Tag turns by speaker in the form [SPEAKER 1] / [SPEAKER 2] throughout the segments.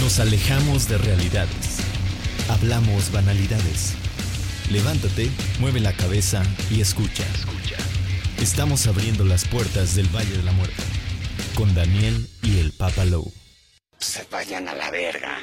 [SPEAKER 1] Nos alejamos de realidades. Hablamos banalidades. Levántate, mueve la cabeza y escucha. Estamos abriendo las puertas del Valle de la Muerte con Daniel y el Papa Lowe.
[SPEAKER 2] Se vayan a la verga.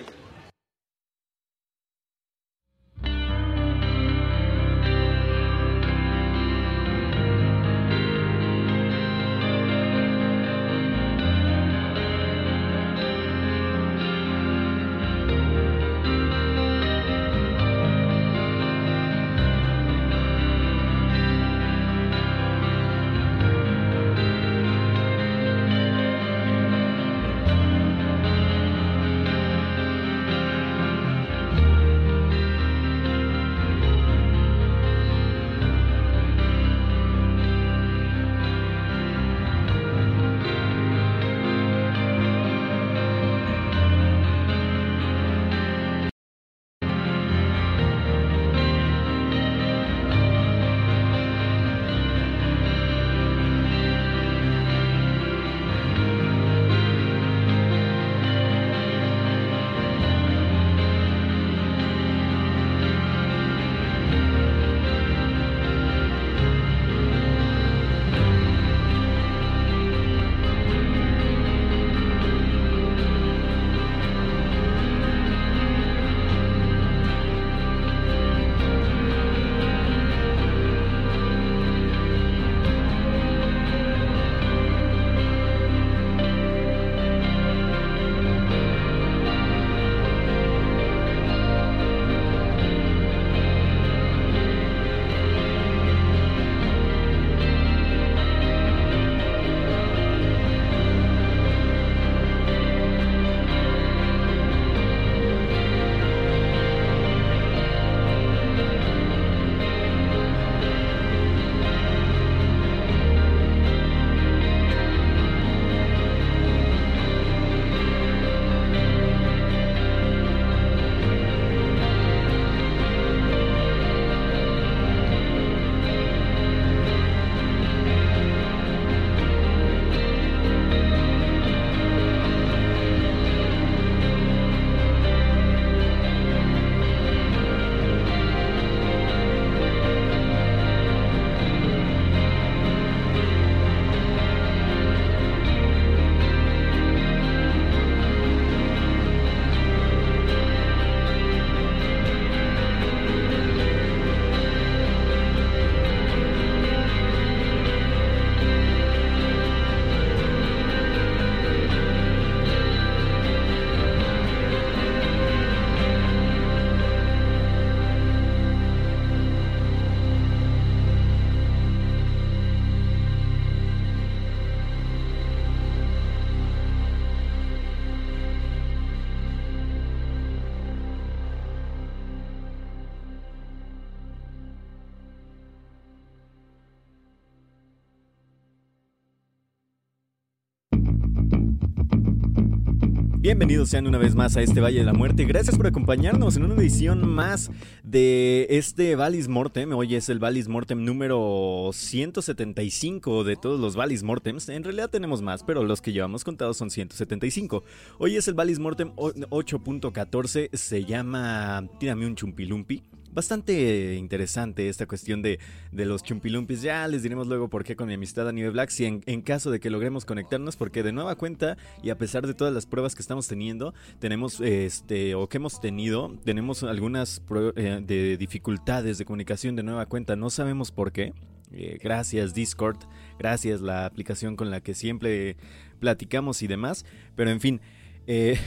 [SPEAKER 3] Bienvenidos sean una vez más a este Valle de la Muerte. Gracias por acompañarnos en una edición más de este Valis Mortem. Hoy es el Valis Mortem número 175 de todos los Valis Mortems. En realidad tenemos más, pero los que llevamos contados son 175. Hoy es el Valis Mortem 8.14. Se llama Tírame un chumpilumpi bastante interesante esta cuestión de, de, los chumpilumpis. Ya les diremos luego por qué con mi amistad a Nive Black, si en, en, caso de que logremos conectarnos, porque de nueva cuenta y a pesar de todas las pruebas que estamos teniendo, tenemos, este, o que hemos tenido, tenemos algunas eh, de dificultades de comunicación de nueva cuenta. No sabemos por qué. Eh, gracias Discord, gracias la aplicación con la que siempre platicamos y demás. Pero en fin, eh,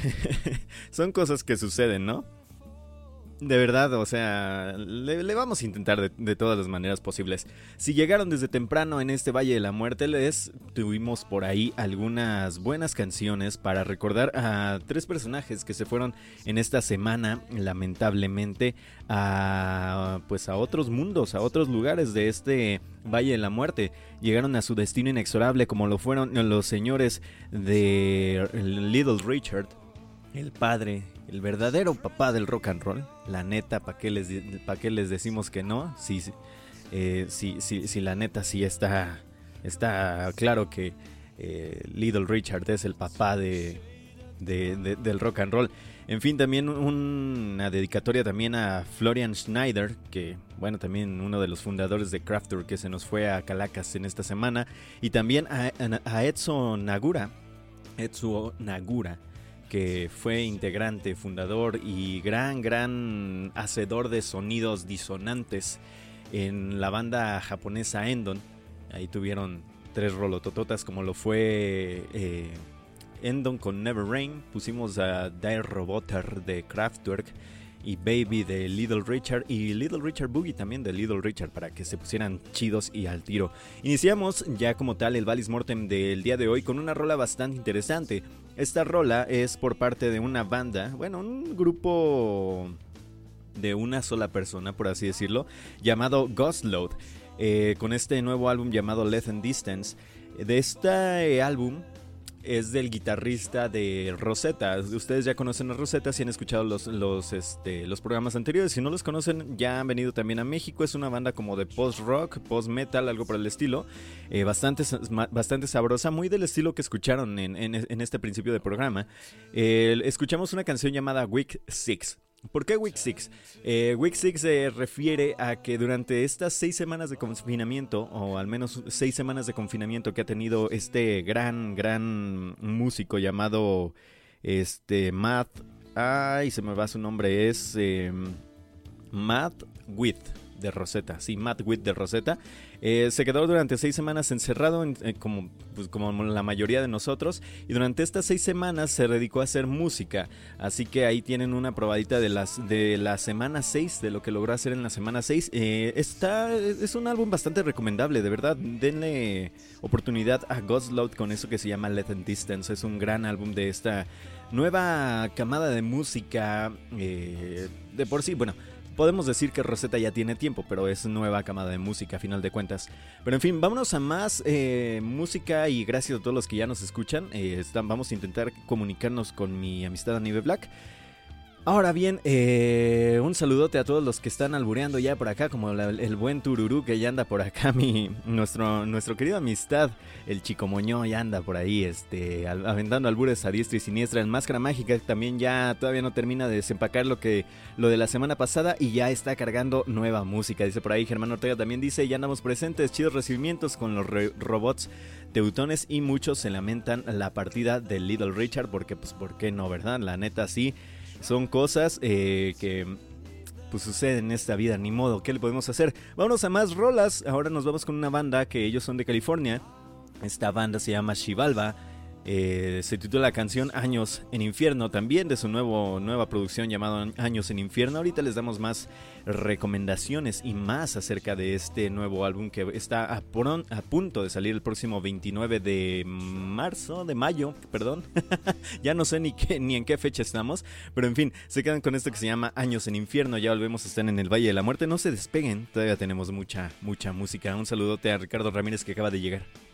[SPEAKER 3] son cosas que suceden, ¿no? De verdad, o sea, le, vamos a intentar de, de, todas las maneras posibles. Si llegaron desde temprano en este Valle de la Muerte, les tuvimos por ahí algunas buenas canciones para recordar a tres personajes que se fueron en esta semana, lamentablemente, a pues a otros mundos, a otros lugares de este Valle de la Muerte. Llegaron a su destino inexorable, como lo fueron los señores de Little Richard, el padre el verdadero papá del rock and roll. La neta, ¿para qué, les, qué les decimos que no? Sí, sí, sí, la neta sí está, está claro que eh, Little Richard es el papá de, del rock and roll. En fin, también una dedicatoria también a Florian Schneider, que bueno, también uno de los fundadores de Crafter que se nos fue a Calacas en esta semana. Y también a, a Nagura, Etsuo Nagura, que fue integrante, fundador y gran, gran hacedor de sonidos disonantes en la banda japonesa Endon. Ahí tuvieron tres rolotototas como lo fue eh, Endon con Never Rain. Pusimos a Dire Roboter de Kraftwerk y Baby de Little Richard y Little Richard Boogie también de Little Richard para que se pusieran chidos y al tiro. Iniciamos ya como tal el Valis Mortem del día de hoy con una rola bastante interesante. Esta rola es por parte de una banda, bueno, un grupo de una sola persona, por así decirlo, llamado Ghostload, eh, con este nuevo álbum llamado Let and Distance. De este álbum es del guitarrista de Rosetta. Ustedes ya conocen a Rosetta si han escuchado los, los, este, los programas anteriores. Si no los conocen, ya han venido también a México. Es una banda como de post-rock, post-metal, algo por el estilo. Eh, bastante, bastante sabrosa, muy del estilo que escucharon en, este principio del programa. escuchamos una canción llamada Week 6. ¿Por qué Week 6? Eh, week 6 se refiere a que durante estas seis semanas de confinamiento, o al menos seis semanas de confinamiento que ha tenido este gran, gran músico llamado este, Matt, ay, se me va su nombre, es eh, Matt With de Rosetta, sí, Matt Witt de Rosetta. Eh, se quedó durante seis semanas encerrado, eh, como, pues, como la mayoría de nosotros, y durante estas seis semanas se dedicó a hacer música. Así que ahí tienen una probadita de, las, de la semana 6, de lo que logró hacer en la semana 6. Eh, es un álbum bastante recomendable, de verdad. Denle oportunidad a Load con eso que se llama Let and Distance. Es un gran álbum de esta nueva camada de música. de por sí, bueno podemos decir que Rosetta ya tiene tiempo, pero es nueva camada de música a final de cuentas. Pero en fin, vámonos a más eh, música y gracias a todos los que ya nos escuchan. Eh, vamos a intentar comunicarnos con mi amistad Anive Black. Ahora bien, eh, un saludote a todos los que están albureando ya por acá, como el buen Tururú que ya anda por acá, mi, nuestro, nuestro querido amistad, el Chico Moñó ya anda por ahí, este, aventando albures a diestra y siniestra. El Máscara Mágica también ya todavía no termina de desempacar lo que lo de la semana pasada y ya está cargando nueva música. Dice por ahí Germán Ortega también dice, ya andamos presentes, chidos recibimientos con los robots teutones y muchos se lamentan la partida de Little Richard porque pues por qué no, ¿verdad? La neta sí son cosas eh, que pues suceden en esta vida, ni modo, ¿qué le podemos hacer? Vámonos a más rolas, ahora nos vamos con una banda que ellos son de California, esta banda se llama Chivalva eh, se titula la canción Años en Infierno, también de su nuevo, nueva producción llamada Años en Infierno. Ahorita les damos más recomendaciones y más acerca de este nuevo álbum que está a, punto de salir el próximo 29 de marzo, de mayo, perdón. ya no sé ni, qué, ni en qué fecha estamos, pero en fin, se quedan con esto que se llama Años en Infierno. Ya volvemos a estar en el Valle de la Muerte. No se despeguen, todavía tenemos mucha, mucha música. Un saludote a Ricardo Ramírez que acaba de llegar.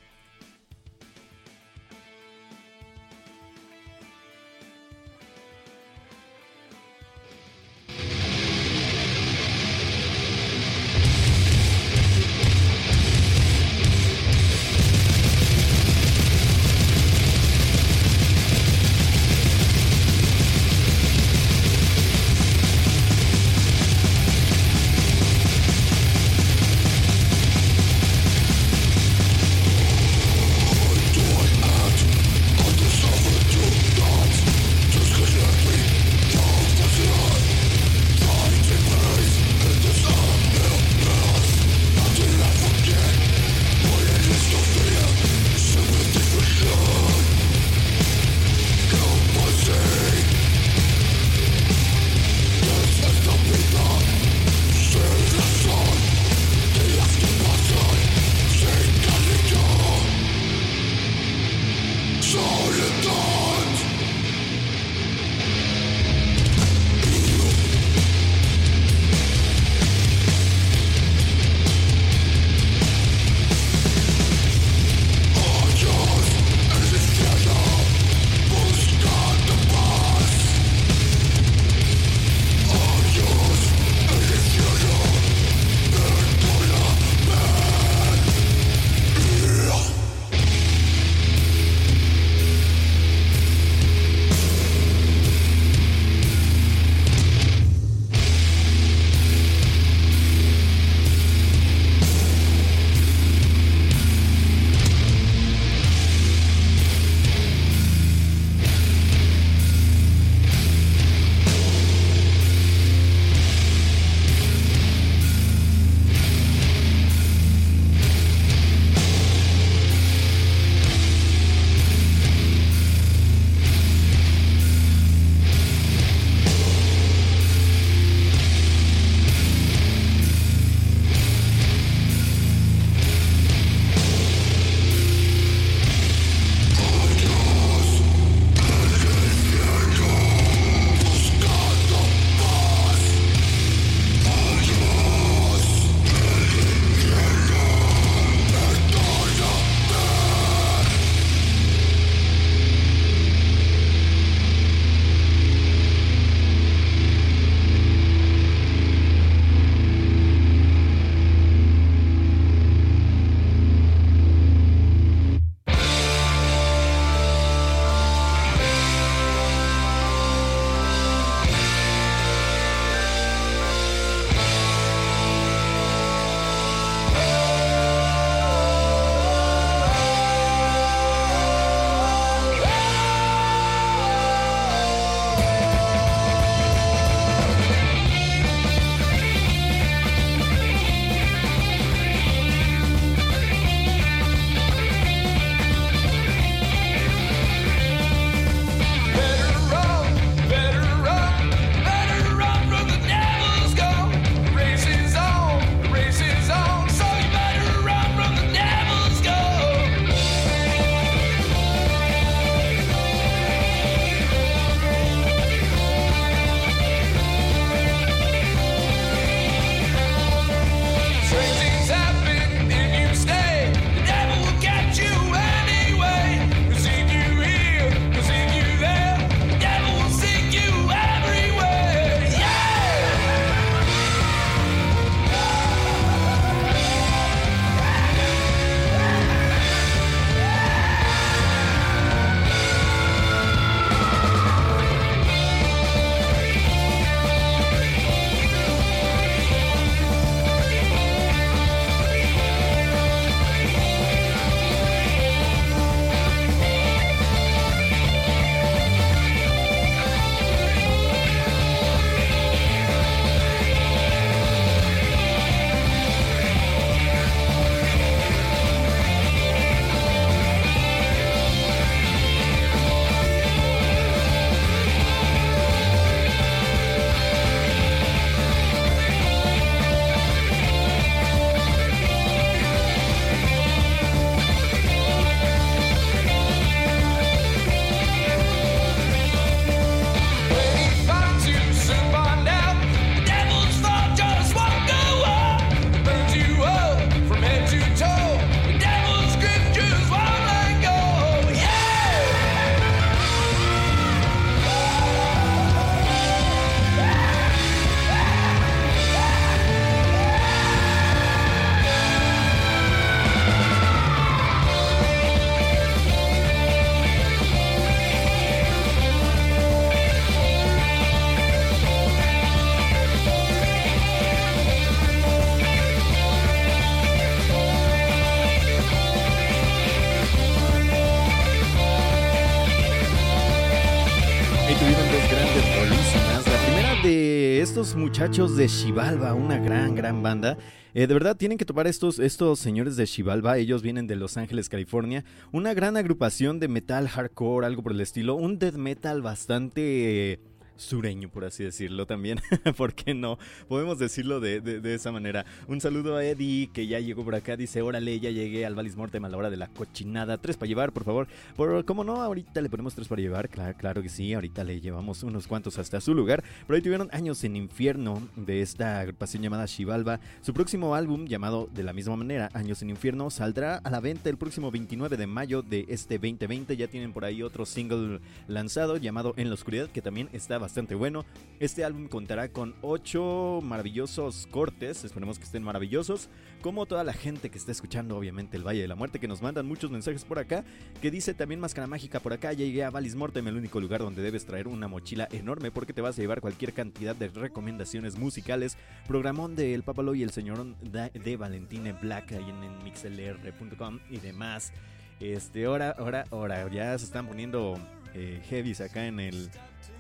[SPEAKER 3] Muchachos de Chivalba, una gran, gran banda. Eh, de verdad, tienen que tomar estos, estos señores de Chivalba. Ellos vienen de Los Ángeles, California. Una gran agrupación de metal hardcore, algo por el estilo. Un death metal bastante sureño, por así decirlo también. ¿Por qué no? Podemos decirlo de, de, esa manera. Un saludo a Eddie, que ya llegó por acá. Dice, órale, ya llegué al Valis Mortem a la hora de la cochinada. Tres para llevar, por favor. Por, ¿Cómo no? Ahorita le ponemos tres para llevar. Claro, claro que sí. Ahorita le llevamos unos cuantos hasta su lugar. Pero ahí tuvieron Años en Infierno de esta agrupación llamada Shivalba. Su próximo álbum, llamado de la misma manera, Años en Infierno, saldrá a la venta el próximo 29 de mayo de este 2020. Ya tienen por ahí otro single lanzado llamado En la Oscuridad, que también está bastante bueno. Este álbum contará con 8 maravillosos cortes, esperemos que estén maravillosos, como toda la gente que está escuchando obviamente el Valle de la Muerte, que nos mandan muchos mensajes por acá, que dice también Máscara Mágica por acá, llegué a Valis Mortem, el único lugar donde debes traer una mochila enorme porque te vas a llevar cualquier cantidad de recomendaciones musicales, programón de El Papalo y el Señor de Valentine Black ahí en, mixlr.com y demás. Este, ahora, ahora, ahora, ya se están poniendo eh, heavies acá en el,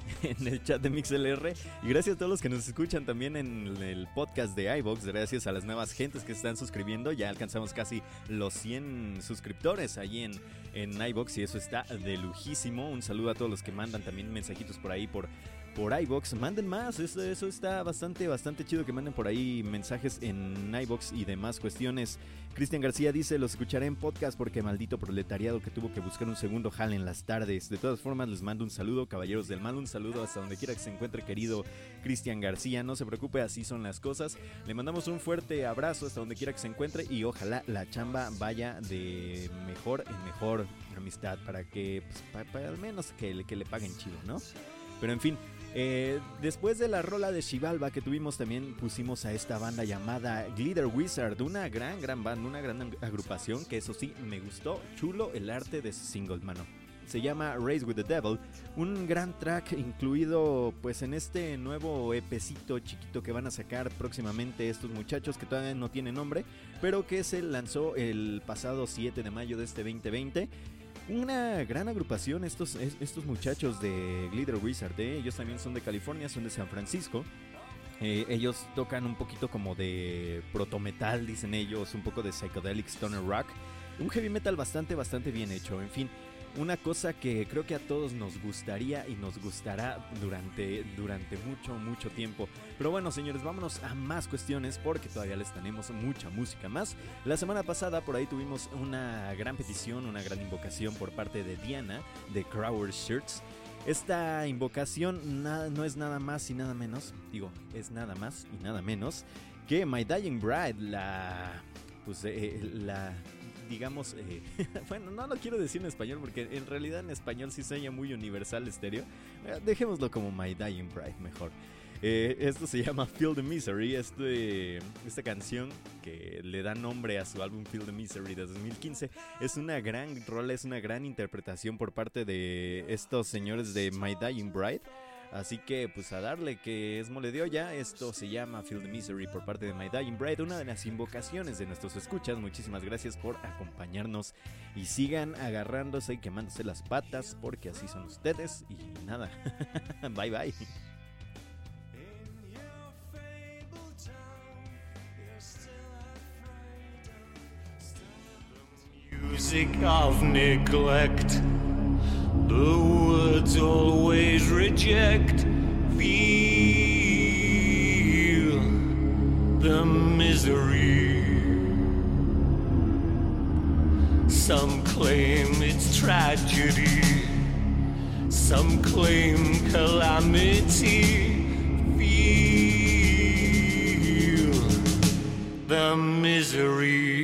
[SPEAKER 3] en el chat de MixLR. Y gracias a todos los que nos escuchan también en el podcast de iVox. Gracias a las nuevas gentes que se están suscribiendo. Ya alcanzamos casi los 100 suscriptores ahí en, en iVox y eso está de lujísimo. Un saludo a todos los que mandan también mensajitos por ahí por por iBox. Manden más, eso, está bastante, bastante chido que manden por ahí mensajes en iBox y demás cuestiones. Cristian García dice: Los escucharé en podcast porque maldito proletariado que tuvo que buscar un segundo jal en las tardes. De todas formas, les mando un saludo, caballeros del mal, un saludo hasta donde quiera que se encuentre, querido Cristian García. No se preocupe, así son las cosas. Le mandamos un fuerte abrazo hasta donde quiera que se encuentre y ojalá la chamba vaya de mejor en mejor amistad para que, pues, al menos que, que le paguen chido, ¿no? Pero en fin, eh, después de la rola de Shivalba que tuvimos también pusimos a esta banda llamada Glitter Wizard, una gran, gran banda, una gran agrupación que eso sí, me gustó, chulo el arte de ese single, mano. Se llama Race with the Devil, un gran track incluido pues en este nuevo EPcito chiquito que van a sacar próximamente estos muchachos que todavía no tienen nombre, pero que se lanzó el pasado 7 de mayo de este 2020 una gran agrupación estos, estos muchachos de Glitter Wizard. ¿eh? Ellos también son de California, son de San Francisco. Eh, ellos tocan un poquito como de proto metal, dicen ellos, un poco de psychedelic stoner rock. Un heavy metal bastante, bastante bien hecho. En fin, una cosa que creo que a todos nos gustaría y nos gustará durante, durante mucho, mucho tiempo. Pero bueno, señores, vámonos a más cuestiones porque todavía les tenemos mucha música más. La semana pasada por ahí tuvimos una gran petición, una gran invocación por parte de Diana de Crower Shirts. Esta invocación no es nada más y nada menos, digo, es nada más y nada menos que My Dying Bride, la pues eh, la digamos, eh, bueno, no lo quiero decir en español porque en realidad en español sí se muy universal estéreo. Eh, dejémoslo como My Dying Pride mejor. Eh, esto se llama Feel the Misery, este, esta canción que le da nombre a su álbum Feel the Misery de 2015 es una gran rola, es una gran interpretación por parte de estos señores de My Dying Bride. Así que pues a darle que es mole de olla, esto se llama Feel the Misery por parte de My Dying Bride, una de las invocaciones de nuestros escuchas. Muchísimas gracias por acompañarnos y sigan agarrándose y quemándose las patas porque así son ustedes y nada. bye bye. Music of neglect. The words always reject. Feel the misery. Some claim it's tragedy. Some claim calamity. Feel the misery.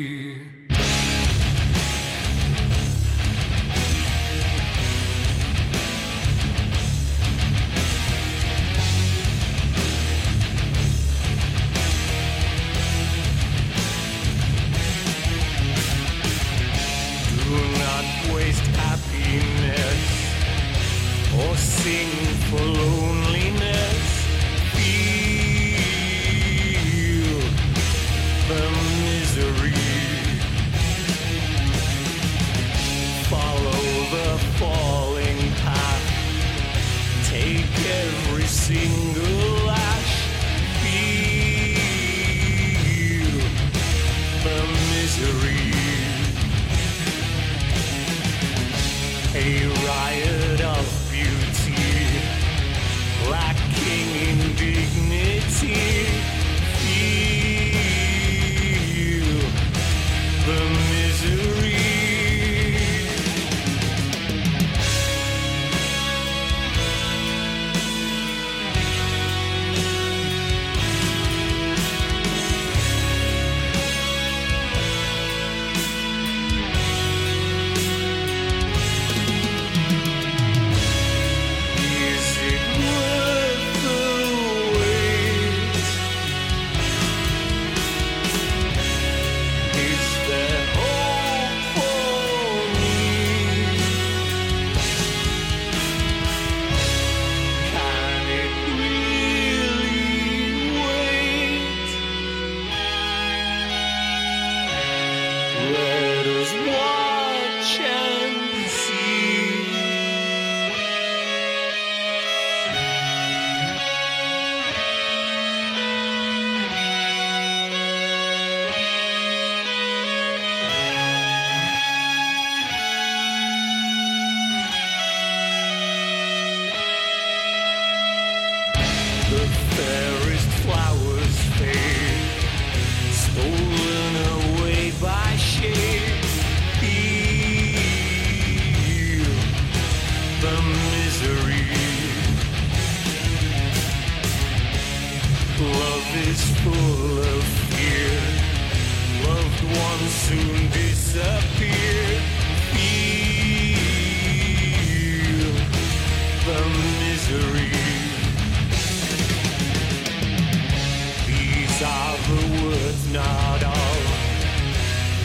[SPEAKER 4] Not of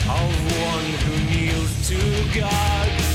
[SPEAKER 4] of one who kneels to God.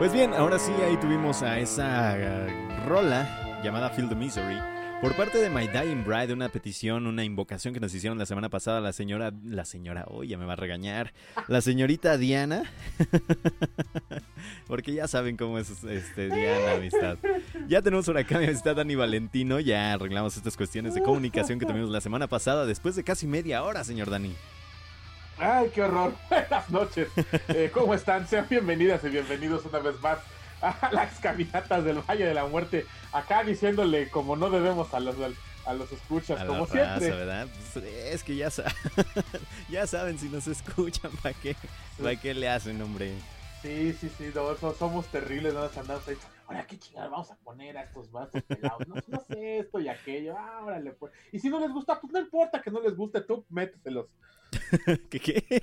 [SPEAKER 3] Pues bien, ahora sí, ahí tuvimos a esa eh, rola llamada Feel the Misery. Por parte de My Dying Bride, una petición, una invocación que nos hicieron la semana pasada la señora, la señora, hoy ya me va a regañar, la señorita Diana, porque ya saben cómo es este Diana, amistad. Ya tenemos por acá mi amistad Dani Valentino, ya arreglamos estas cuestiones de comunicación que tuvimos la semana pasada, después de casi media hora, señor Dani.
[SPEAKER 5] Ay, qué horror. Buenas noches. Eh, ¿Cómo están? Sean bienvenidas y bienvenidos una vez más a las caminatas del Valle de la Muerte. Acá diciéndole como no debemos a los, a los escuchas,
[SPEAKER 3] A
[SPEAKER 5] como siempre.
[SPEAKER 3] Pues, es que ya, sa- ya saben si nos escuchan, ¿para qué, ¿para qué le hacen, hombre?
[SPEAKER 5] Sí, sí, sí, no, somos terribles, no nos andamos ahí. Ahora, qué chingada vamos a poner a estos vasos pelados. No, no sé esto y aquello. Ah, órale, pues. Y si no les gusta, pues no importa que no les guste, tú méteselos.
[SPEAKER 3] ¿Qué qué?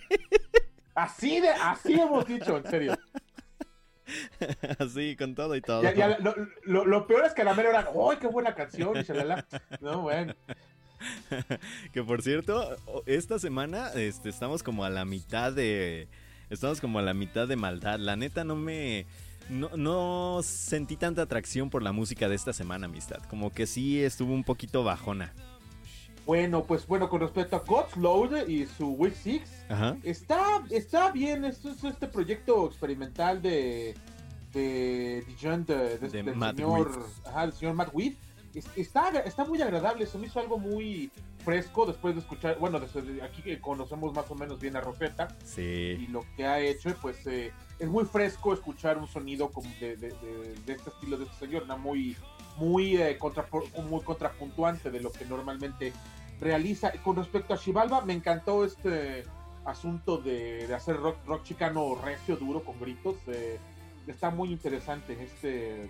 [SPEAKER 5] Así de, así hemos dicho, en serio.
[SPEAKER 3] Así, con todo y todo.
[SPEAKER 5] Ya, ya, lo, lo- lo peor es que la mera hora, ¡ay, qué buena canción! Y shalala. No, bueno.
[SPEAKER 3] Que por cierto, esta semana este, estamos como a la mitad de. Estamos como a la mitad de maldad. La neta no me. No, no sentí tanta atracción por la música de esta semana, amistad. Como que sí estuvo un poquito bajona.
[SPEAKER 5] Bueno, pues bueno, con respecto a God's Load y su Week 6,
[SPEAKER 3] Ajá.
[SPEAKER 5] está, está bien. Esto es este proyecto experimental de, de Dijon, de, de-
[SPEAKER 3] De
[SPEAKER 5] del señor, ajá, del señor Matt. Es- Está, está muy agradable, se me hizo algo muy fresco después de escuchar, bueno, desde aquí que conocemos más o menos bien a Rosetta y lo que ha hecho, pues eh, es muy fresco escuchar un sonido como de, de- de- de este estilo de este señor, ¿no? muy, muy, eh, muy contrapuntuante de lo que normalmente realiza. Con respecto a Shivalba, me encantó este asunto de, de hacer rock, rock chicano recio, duro, con gritos. eh, está muy interesante. Este,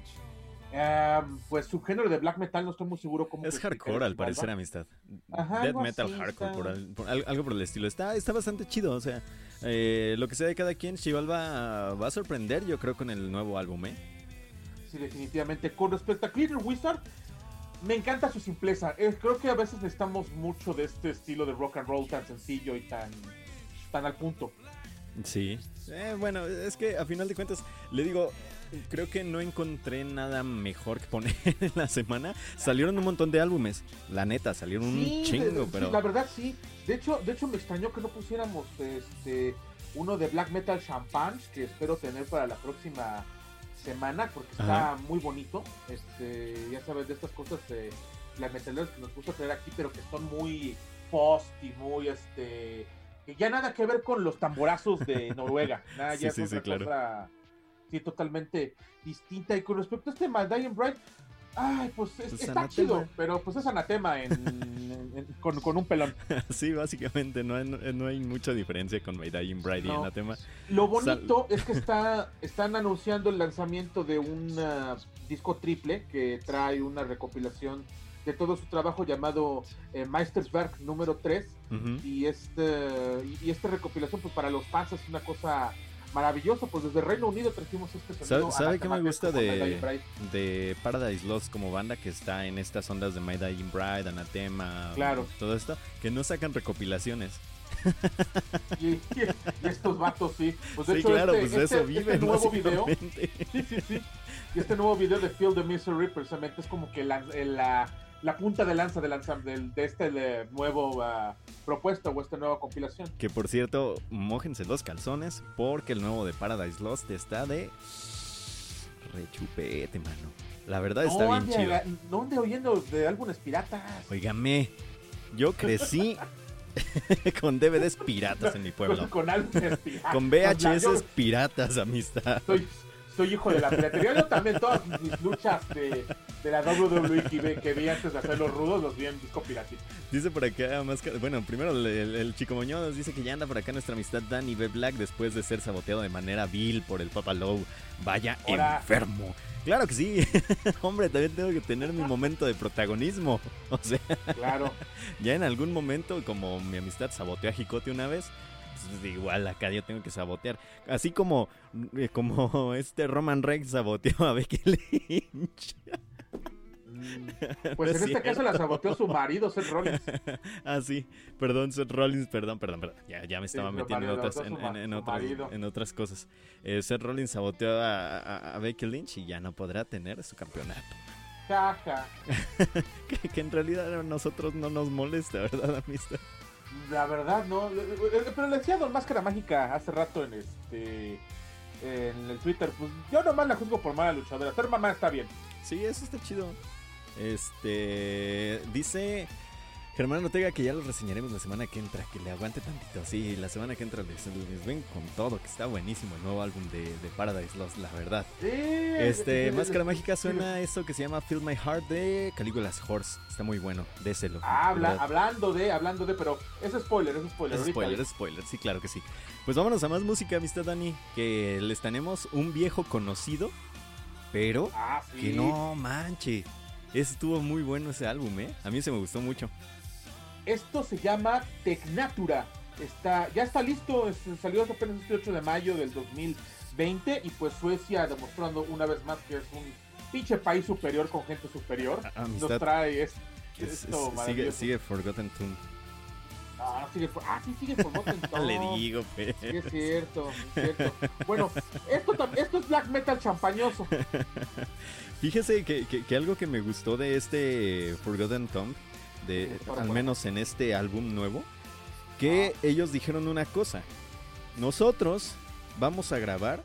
[SPEAKER 5] eh, pues su género de black metal no estoy muy seguro cómo.
[SPEAKER 3] Es hardcore al parecer, amistad.
[SPEAKER 5] Ajá,
[SPEAKER 3] Death metal hardcore, por al- por al- algo por el estilo. Está, está bastante chido, o sea, eh, lo que sea de cada quien, Chival va, va a sorprender, yo creo, con el nuevo álbum, ¿eh?
[SPEAKER 5] Sí, definitivamente. Con respecto a Cleaner Wizard, me encanta su simpleza. Eh, creo que a veces necesitamos mucho de este estilo de rock and roll tan sencillo y tan, tan al punto.
[SPEAKER 3] Sí. Eh, bueno, es que a final de cuentas, le digo, creo que no encontré nada mejor que poner en la semana. Salieron un montón de álbumes, la neta, salieron
[SPEAKER 5] Sí,
[SPEAKER 3] un chingo,
[SPEAKER 5] de-
[SPEAKER 3] pero...
[SPEAKER 5] sí, la verdad sí. De hecho, de hecho me extrañó que no pusiéramos este uno de Black Metal Champagne que espero tener para la próxima semana porque está muy bonito. Este, ya sabes de estas cosas de las metaleras que nos gusta traer aquí, pero que son muy post y muy este que ya nada que ver con los tamborazos de Noruega. Nada, ya
[SPEAKER 3] sí,
[SPEAKER 5] es
[SPEAKER 3] sí,
[SPEAKER 5] otra
[SPEAKER 3] claro.
[SPEAKER 5] cosa sí totalmente distinta. Y con respecto a este Maldian Bright, ay, pues, es-
[SPEAKER 3] Pues
[SPEAKER 5] está
[SPEAKER 3] anatema.
[SPEAKER 5] chido, pero pues es anatema en- con, con un pelón.
[SPEAKER 3] sí, básicamente, no, hay- no hay mucha diferencia con My Dying Bride y
[SPEAKER 5] No.
[SPEAKER 3] Anathema.
[SPEAKER 5] Lo bonito es que está, están anunciando el lanzamiento de un ah, disco triple que trae una recopilación de todo su trabajo llamado eh, Meisterswerk número 3
[SPEAKER 3] Ujú.
[SPEAKER 5] y este y esta recopilación pues para los fans es una cosa maravillosa pues desde Reino Unido trajimos este
[SPEAKER 3] ¿Sabe,
[SPEAKER 5] sonido
[SPEAKER 3] sabe qué me gusta de, de Paradise Lost como banda que está en estas ondas de My Dying Bride, Anathema,
[SPEAKER 5] Claro.
[SPEAKER 3] todo esto? Que no sacan recopilaciones.
[SPEAKER 5] y, estos vatos sí pues de
[SPEAKER 3] sí,
[SPEAKER 5] hecho
[SPEAKER 3] claro,
[SPEAKER 5] este,
[SPEAKER 3] pues
[SPEAKER 5] este-
[SPEAKER 3] eso
[SPEAKER 5] este
[SPEAKER 3] viven
[SPEAKER 5] nuevo video. Sí, sí, sí. Y este nuevo video de Feel the Misery precisamente es como que la, la, la punta de lanza de, lanza, del- de este de nuevo ah, propuesta o esta nueva compilación.
[SPEAKER 3] Que por cierto, mójense los calzones porque el nuevo de Paradise Lost está de rechupete, mano. La verdad está bien chido.
[SPEAKER 5] no ande oyendo de álbumes piratas.
[SPEAKER 3] Óigame, yo crecí con DVDs piratas en mi pueblo.
[SPEAKER 5] Con álbumes piratas.
[SPEAKER 3] Con VHS piratas, amistad.
[SPEAKER 5] soy, soy hijo de la piratería. Yo también todas mis luchas de, de la WWE que vi, que vi antes de hacer los rudos los vi en disco piratito.
[SPEAKER 3] Dice por acá, más que- bueno, primero el, el- chico Moñón nos dice que ya anda por acá nuestra amistad Danny B. Black después de ser saboteado de manera vil por el Papa Low. Vaya enfermo. Claro que sí. Hombre, también tengo que tener mi momento de protagonismo. O sea,
[SPEAKER 5] Claro.
[SPEAKER 3] ya en algún momento, como mi amistad saboteó a Jicote una vez, pues, igual acá yo tengo que sabotear. Así como, eh, como este Roman Reigns saboteó a Becky Lynch.
[SPEAKER 5] Mm,
[SPEAKER 3] No
[SPEAKER 5] Pues
[SPEAKER 3] es
[SPEAKER 5] en este caso la saboteó su marido, Seth Rollins.
[SPEAKER 3] ah, sí. Perdón, Seth Rollins, perdón, perdón, perdón. Ya, ya me estaba metiendo en otras, en, otras, en otras cosas. Eh, Seth Rollins saboteó a, a- a Becky Lynch y ya no podrá tener su campeonato.
[SPEAKER 5] Jaja.
[SPEAKER 3] que, que en realidad a nosotros no nos molesta, ¿verdad, amistad?
[SPEAKER 5] La verdad, no. Pero le decía Don Máscara Mágica hace rato en este. En el Twitter, pues yo nomás la juzgo por mala luchadora. Ser mamá está bien.
[SPEAKER 3] Sí, eso está chido. Este. Dice Germán Ortega que ya lo reseñaremos la semana que entra. Que le aguante tantito. Sí, la semana que entra les, les ven con todo. Que está buenísimo el nuevo álbum de, de Paradise Lost, la verdad.
[SPEAKER 5] Sí,
[SPEAKER 3] Este, Máscara
[SPEAKER 5] sí,
[SPEAKER 3] Mágica suena eso que se llama Feel My Heart de Caligula's Horse. Está muy bueno, déselo.
[SPEAKER 5] Habla,
[SPEAKER 3] ¿verdad?
[SPEAKER 5] hablando de, hablando de, pero es spoiler, es spoiler.
[SPEAKER 3] Es spoiler, es spoiler, sí, claro que sí. Pues vámonos a más música, amistad Dani. Que les tenemos un viejo conocido, pero
[SPEAKER 5] Ah, sí.
[SPEAKER 3] que no manche. Estuvo muy bueno ese álbum, ¿eh? A mí se me gustó mucho.
[SPEAKER 5] Esto se llama Tecnatura. Está, ya está listo, es- salió apenas este 8 de mayo del 2020 y pues Suecia demostrando una vez más que es un pinche país superior con gente superior. Nos trae es-
[SPEAKER 3] Es-
[SPEAKER 5] esto
[SPEAKER 3] es- sigue, sigue Forgotten Tomb.
[SPEAKER 5] No sigue ah, sí sigue Forgotten
[SPEAKER 3] Le
[SPEAKER 5] Tomb.
[SPEAKER 3] digo, pues.
[SPEAKER 5] Sí, es cierto, es cierto. Bueno, esto, esto es black metal champañoso.
[SPEAKER 3] Fíjese que, que- que algo que me gustó de este Forgotten Tomb, de, al menos en este álbum nuevo, que ellos dijeron una cosa. Nosotros vamos a grabar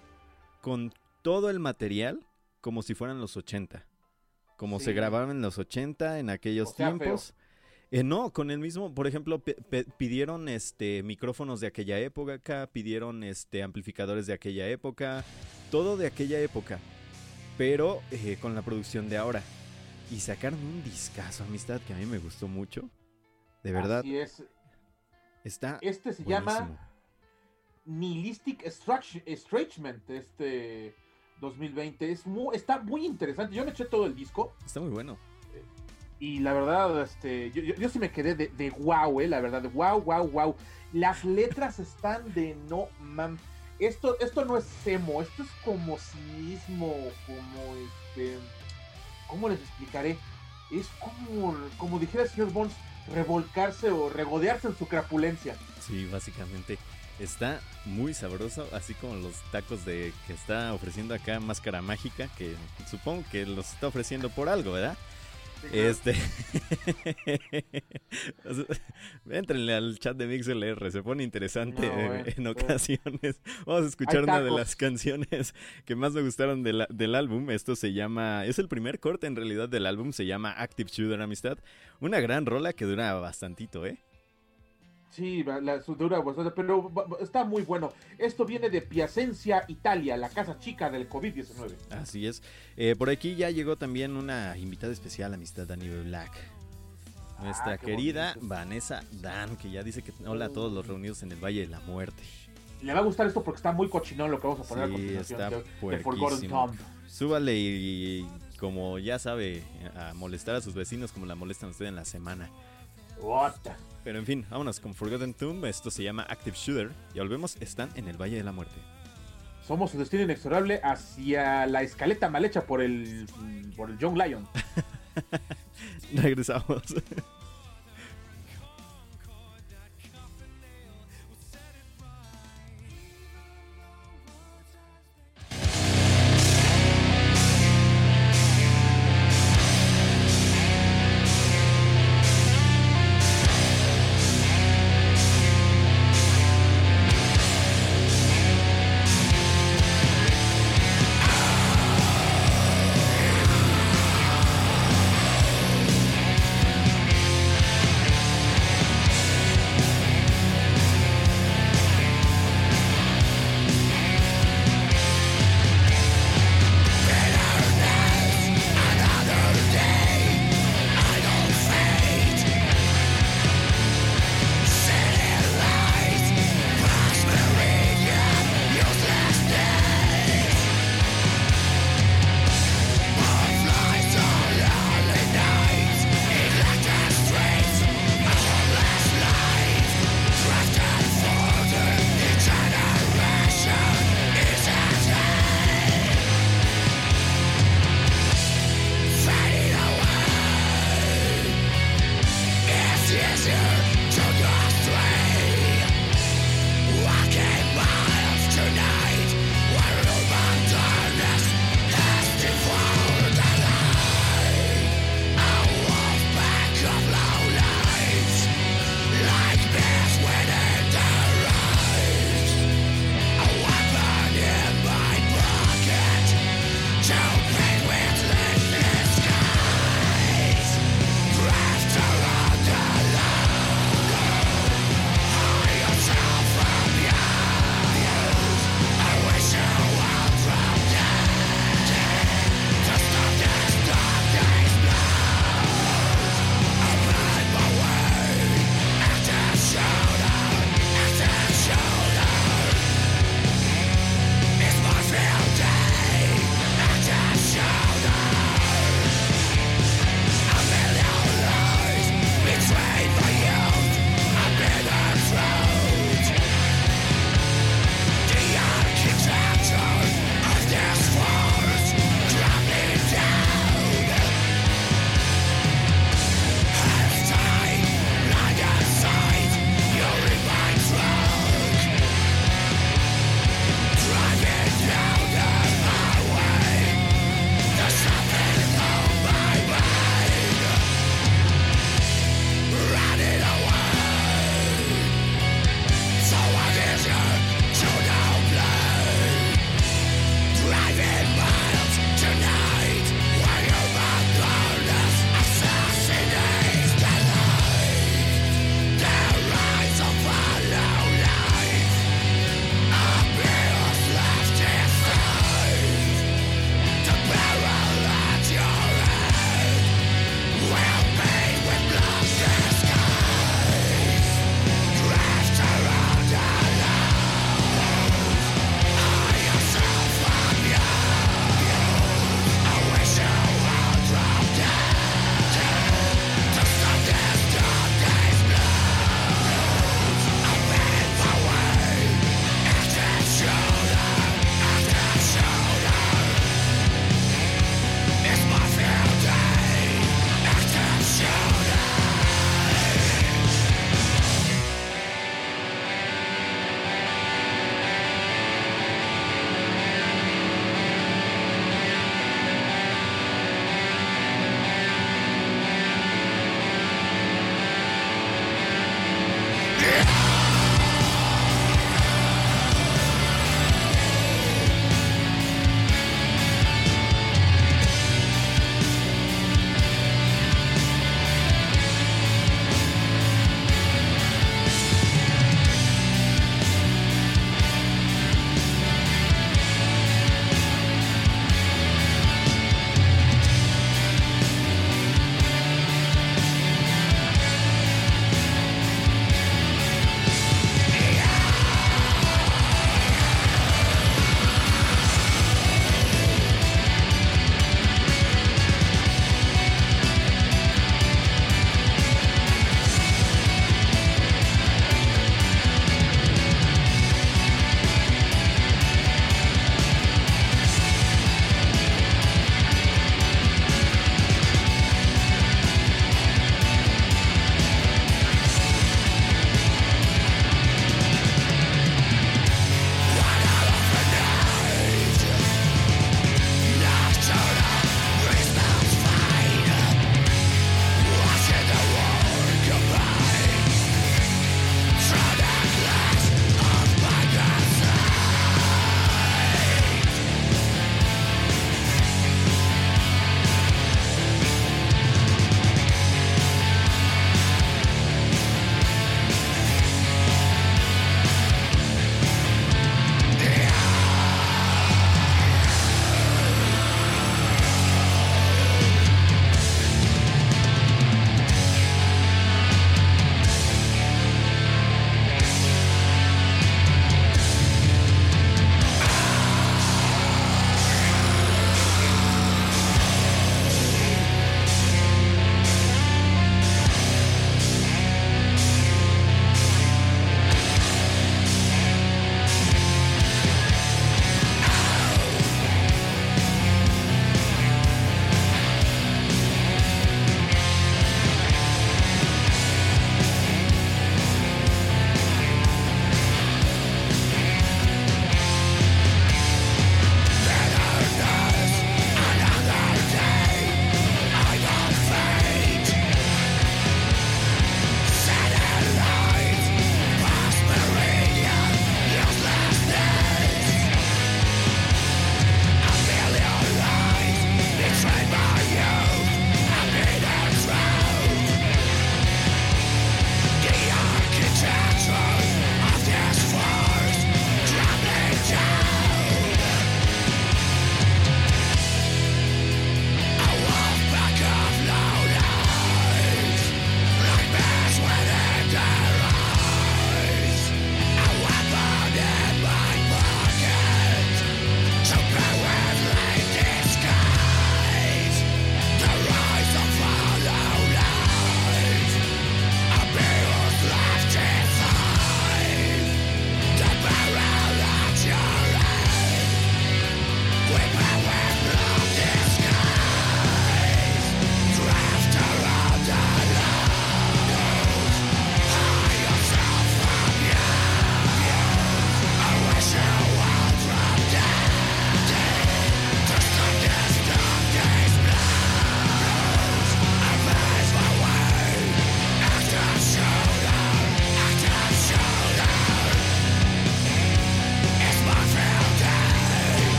[SPEAKER 3] con todo el material como si fueran los 80. Como
[SPEAKER 5] Sí.
[SPEAKER 3] se grababan en los 80, en aquellos
[SPEAKER 5] O sea,
[SPEAKER 3] tiempos. Eh, no, con el mismo, por ejemplo, pidieron este micrófonos de aquella época, pidieron este amplificadores de aquella época, todo de aquella época, pero eh, con la producción de ahora. Y sacaron un discazo, amistad, que a mí me gustó mucho. De verdad,
[SPEAKER 5] Así es.
[SPEAKER 3] está
[SPEAKER 5] Este se
[SPEAKER 3] buenísimo.
[SPEAKER 5] llama Nihilistic Estrangement, este 2020. Es muy, está muy interesante. Yo me eché todo el disco
[SPEAKER 3] Está muy bueno.
[SPEAKER 5] y la verdad, este, yo, yo- yo sí me quedé de, de wow, eh, la verdad, de wow, wow, wow. Las letras están de no man. Esto, esto no es emo, esto es como cinismo, como este. ¿Cómo les explicaré? Es como, como dijera el señor Bones, revolcarse o regodearse en su crapulencia.
[SPEAKER 3] Sí, básicamente. Está muy sabroso, así como los tacos de que está ofreciendo acá Máscara Mágica, que supongo que los está ofreciendo por algo, ¿verdad? Este. Éntrenle al chat de MixLR, se pone interesante
[SPEAKER 5] No,
[SPEAKER 3] en,
[SPEAKER 5] eh,
[SPEAKER 3] en ocasiones. Vamos a escuchar una de las canciones que más me gustaron de la- del álbum. Esto se llama. Es el primer corte en realidad del álbum, se llama Active Shooter Amistad. Una gran rola que dura bastantito, ¿eh?
[SPEAKER 5] Sí, la, dura bastante, pero está muy bueno. Esto viene de Piacenza, Italia, la casa chica del COVID-19.
[SPEAKER 3] Así es. Eh, por aquí ya llegó también una invitada especial, amistad Dani Black. Nuestra
[SPEAKER 5] Ah,
[SPEAKER 3] querida
[SPEAKER 5] bonito.
[SPEAKER 3] Vanessa Dan, que ya dice que hola a todos los reunidos en el Valle de la Muerte.
[SPEAKER 5] Le va a gustar esto porque está muy cochinón lo que vamos a poner a
[SPEAKER 3] Sí,
[SPEAKER 5] continuación
[SPEAKER 3] está
[SPEAKER 5] de, de Forgotten. Tomb.
[SPEAKER 3] Súbale y, y como ya sabe, a molestar a sus vecinos como la molestan a usted en la semana.
[SPEAKER 5] Ota.
[SPEAKER 3] Pero en fin, vámonos con Forgotten Tomb. Esto se llama Active Shooter. Y volvemos, están en el Valle de la Muerte.
[SPEAKER 5] Somos su destino inexorable hacia la escaleta mal hecha por el, por el John Lyon.
[SPEAKER 3] Regresamos.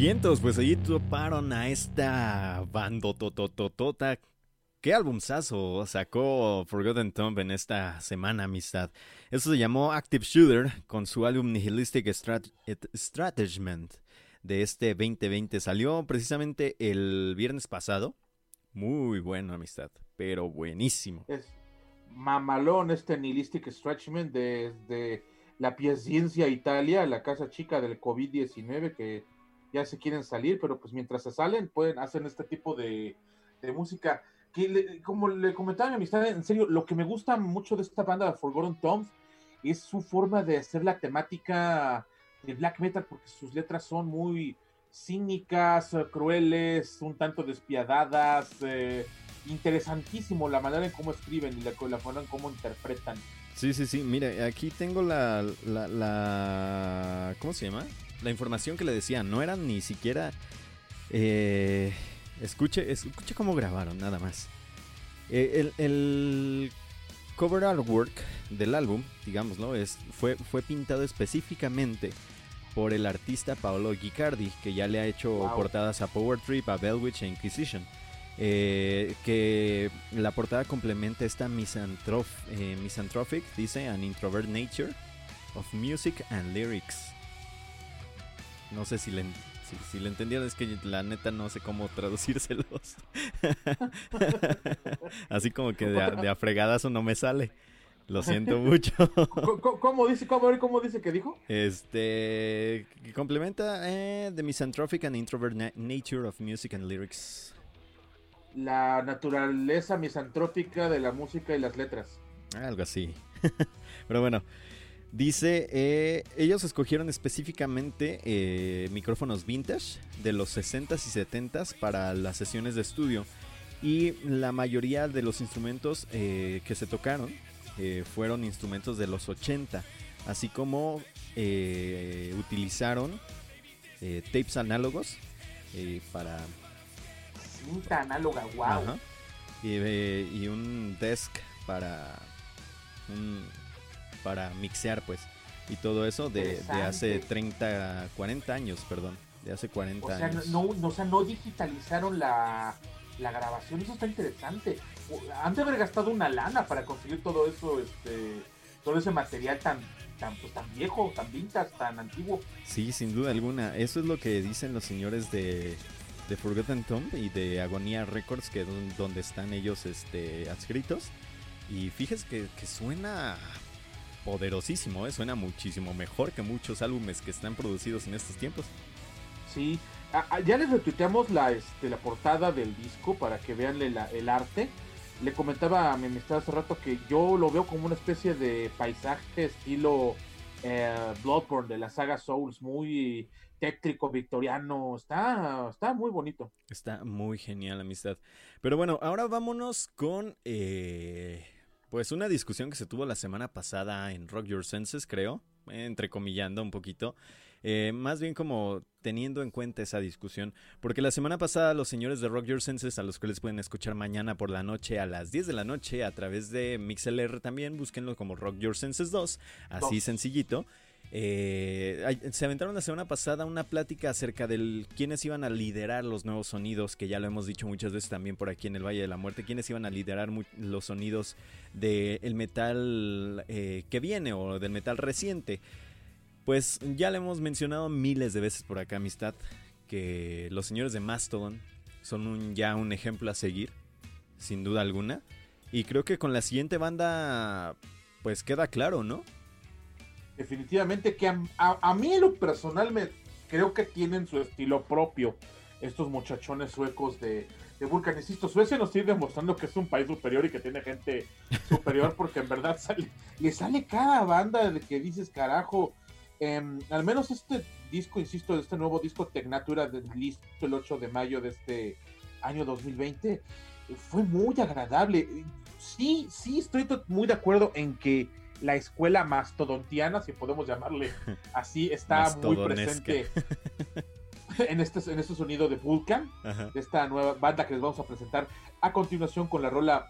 [SPEAKER 3] Vientos, pues allí toparon a esta bandotototota. ¿Qué álbumzazo sacó Forgotten Tomb en esta semana, amistad? Eso se llamó Active Shooter con su álbum Nihilistic Strat- Stratagement de este 2020. Salió precisamente el viernes pasado. Muy bueno, amistad, pero buenísimo.
[SPEAKER 5] Es mamalón este nihilistic stretchment desde la Piacenza, Italia, la casa chica del COVID-19 que ya se quieren salir, pero pues mientras se salen pueden hacer este tipo de, de música. Que le- como le comentaba mi amistad, en serio, lo que me gusta mucho de esta banda Forgotten Tombs es su forma de hacer la temática de black metal, porque sus letras son muy cínicas, eh, crueles, un tanto despiadadas, eh, interesantísimo la manera en cómo escriben y la, la manera en cómo interpretan.
[SPEAKER 3] Sí, sí, sí. Mire, aquí tengo la, la, la- ¿Cómo se llama? La información que le decía. No eran ni siquiera... eh, escuche, escuche cómo grabaron, nada más. Eh, el, el cover artwork del álbum, digámoslo, es, fue, fue pintado específicamente por el artista Paolo Gicardi, que ya le ha hecho
[SPEAKER 5] Wow.
[SPEAKER 3] portadas a Power Trip, a Bellwitch e Inquisition. Eh, que la portada complementa esta misanthrof- eh, misanthropic, dice, an introvert nature of music and lyrics. No sé si le, si, si le entendieron, es que la neta no sé cómo traducírselos. Así como que de, a- de a fregadazo no me sale. Lo siento mucho.
[SPEAKER 5] ¿Cómo, dice, cómo, cómo dice que dijo?
[SPEAKER 3] Este que complementa eh, the misanthropic and introvert na- nature of music and lyrics.
[SPEAKER 5] La naturaleza misantrópica de la música y las letras.
[SPEAKER 3] Algo así. Pero bueno, dice, eh, ellos escogieron específicamente eh, micrófonos vintage de los 60s y 70s para las sesiones de estudio. Y la mayoría de los instrumentos eh, que se tocaron eh, fueron instrumentos de los 80. Así como utilizaron tapes análogos eh, para
[SPEAKER 5] Cinta análoga, wow.
[SPEAKER 3] Ajá. Y, y un desk para un- para mixear pues y todo eso de, de hace
[SPEAKER 5] Interesante.
[SPEAKER 3] 30 40 años perdón de hace 40
[SPEAKER 5] O sea,
[SPEAKER 3] años
[SPEAKER 5] no, no, o sea, no digitalizaron la, la grabación, eso está interesante. Han de haber gastado una lana para conseguir todo eso, este, todo ese material tan, tan, pues, tan viejo, tan vintage, tan antiguo.
[SPEAKER 3] sí sin duda alguna eso es lo que dicen los señores de de Forgotten Tomb y de Agonía Records que es don- donde están ellos este adscritos y fíjese que, que suena poderosísimo ¿eh? suena muchísimo mejor que muchos álbumes que están producidos en estos tiempos
[SPEAKER 5] Sí, Ah, ah, ya les retuiteamos la, este, la portada del disco para que vean el, el arte. Le comentaba a mi amistad hace rato que yo lo veo como una especie de paisaje estilo eh, Bloodborne de la saga Souls, muy tétrico, victoriano. Está, está muy bonito.
[SPEAKER 3] Está muy genial, amistad. Pero bueno, ahora vámonos con eh, pues una discusión que se tuvo la semana pasada en Rock Your Senses, creo, entrecomillando un poquito. Eh, más bien como teniendo en cuenta esa discusión, porque la semana pasada los señores de Rock Your Senses, a los cuales pueden escuchar mañana por la noche a las 10 de la noche a través de MixLR también, búsquenlo como Rock Your Senses 2, así sencillito. Eh, se aventaron la semana pasada una plática acerca de quiénes iban a liderar los nuevos sonidos, que ya lo hemos dicho muchas veces también por aquí en el Valle de la Muerte, quiénes iban a liderar los sonidos del metal eh, que viene o del metal reciente. Pues ya le hemos mencionado miles de veces por acá, amistad, que los señores de Mastodon son un- ya un ejemplo a seguir, sin duda alguna. Y creo que con la siguiente banda, pues queda claro, ¿no?
[SPEAKER 5] Definitivamente que a, mí lo personal me creo que tienen su estilo propio estos muchachones suecos de, de Vulcan. Insisto, Suecia nos sigue demostrando que es un país superior y que tiene gente superior porque en verdad sale, le sale cada banda de que dices carajo. em, al menos este disco, insisto, este nuevo disco Tecnatura del listo el 8 de mayo de este año 2020 fue muy agradable. Sí, sí, estoy to- muy de acuerdo en que la escuela mastodontiana, si podemos llamarle así, está muy presente en este, en este sonido de Vulcan,
[SPEAKER 3] Ajá.
[SPEAKER 5] de esta nueva banda que les vamos a presentar a continuación con la rola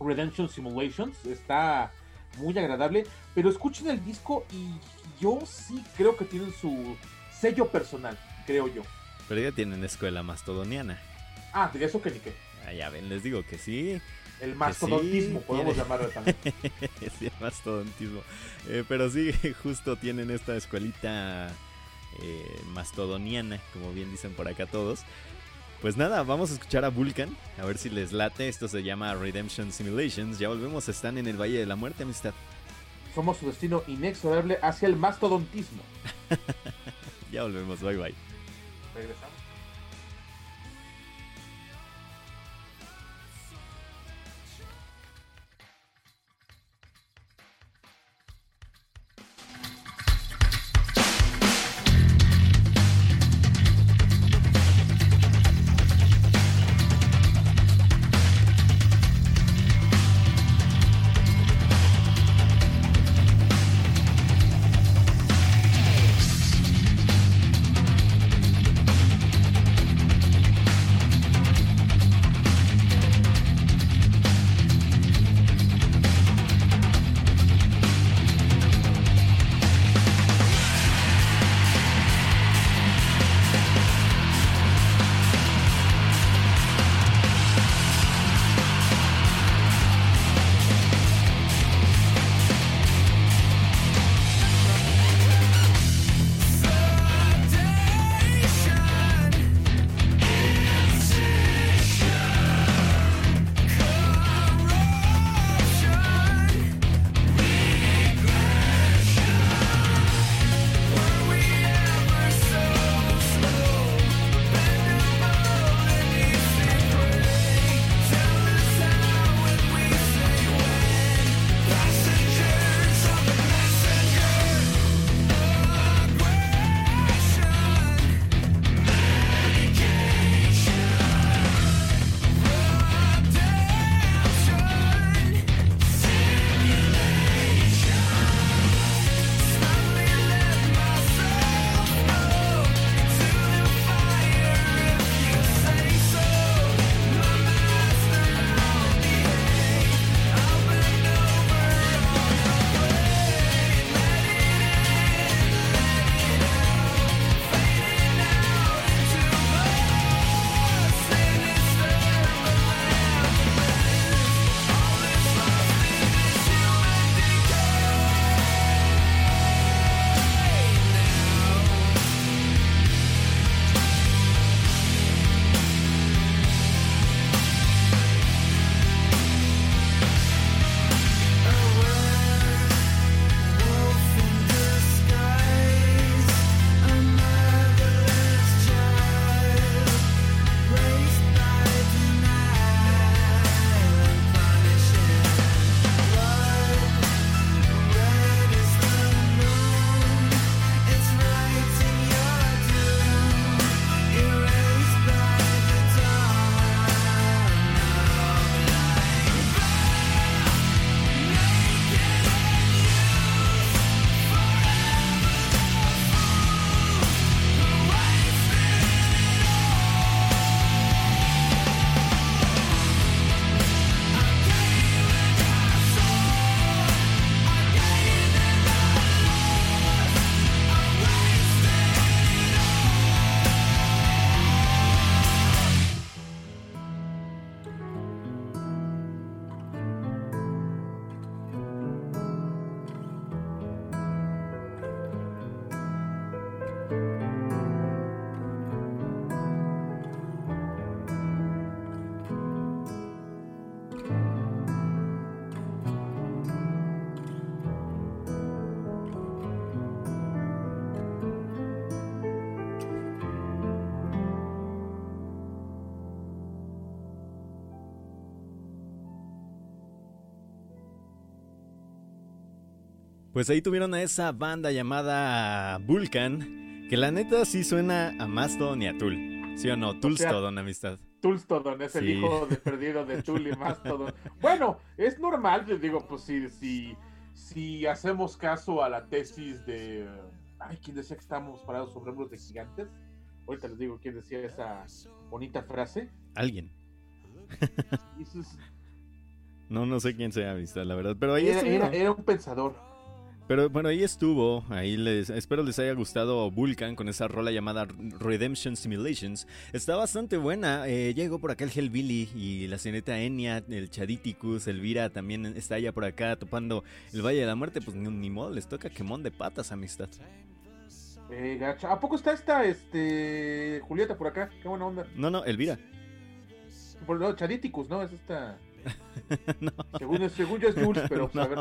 [SPEAKER 5] Redemption Simulations. Está muy agradable, pero escuchen el disco y yo sí creo que tienen su sello personal, creo yo.
[SPEAKER 3] Pero ya tienen escuela mastodoniana.
[SPEAKER 6] Ah, de eso que ni qué.
[SPEAKER 3] Ah, ya ven, les digo que sí.
[SPEAKER 6] El mastodontismo,
[SPEAKER 3] sí,
[SPEAKER 6] podemos
[SPEAKER 3] tiene.
[SPEAKER 6] llamarlo también.
[SPEAKER 3] sí, el mastodontismo. Eh, pero sí, justo tienen esta escuelita eh, mastodoniana, como bien dicen por acá todos. Pues nada, vamos a escuchar a Vulcan, a ver si les late. Esto se llama Redemption Simulations. Ya volvemos, están en el Valle de la Muerte, amistad.
[SPEAKER 6] Somos su destino inexorable hacia el mastodontismo.
[SPEAKER 3] Ya volvemos, bye bye.
[SPEAKER 6] Regresamos.
[SPEAKER 3] Pues ahí tuvieron a esa banda llamada Vulcan, que la neta sí suena a Mastodon y a Tool. ¿Sí o no? Toolstodon, amistad.
[SPEAKER 6] Tulstodon es el hijo de perdido de Tul y Mastodon. Bueno, es normal, les digo, pues si, si, si hacemos caso a la tesis de. Ay, ¿quién decía que estábamos parados sobre hombros de gigantes? Ahorita les digo quién decía esa bonita frase.
[SPEAKER 3] Alguien. No, no sé quién sea, amistad, la verdad. Pero ahí
[SPEAKER 6] Era,
[SPEAKER 3] estuvieron.
[SPEAKER 6] era- era un pensador.
[SPEAKER 3] Pero bueno, ahí estuvo. Ahí les espero les haya gustado Vulcan con esa rola llamada Redemption Simulations. Está bastante buena. Eh, llegó por acá el Hellbilly y la señorita Enya, el Chaditicus, Elvira también está allá por acá topando el Valle de la Muerte. Pues ni, ni modo, les toca quemón de patas, amistad.
[SPEAKER 5] Eh, gacha. ¿A poco está esta este Julieta por acá? Qué buena onda.
[SPEAKER 3] No, no, Elvira.
[SPEAKER 5] Por no, Chaditicus, ¿no? Es esta.
[SPEAKER 3] no.
[SPEAKER 5] Según, según yo es Jules, pero pues, a ver.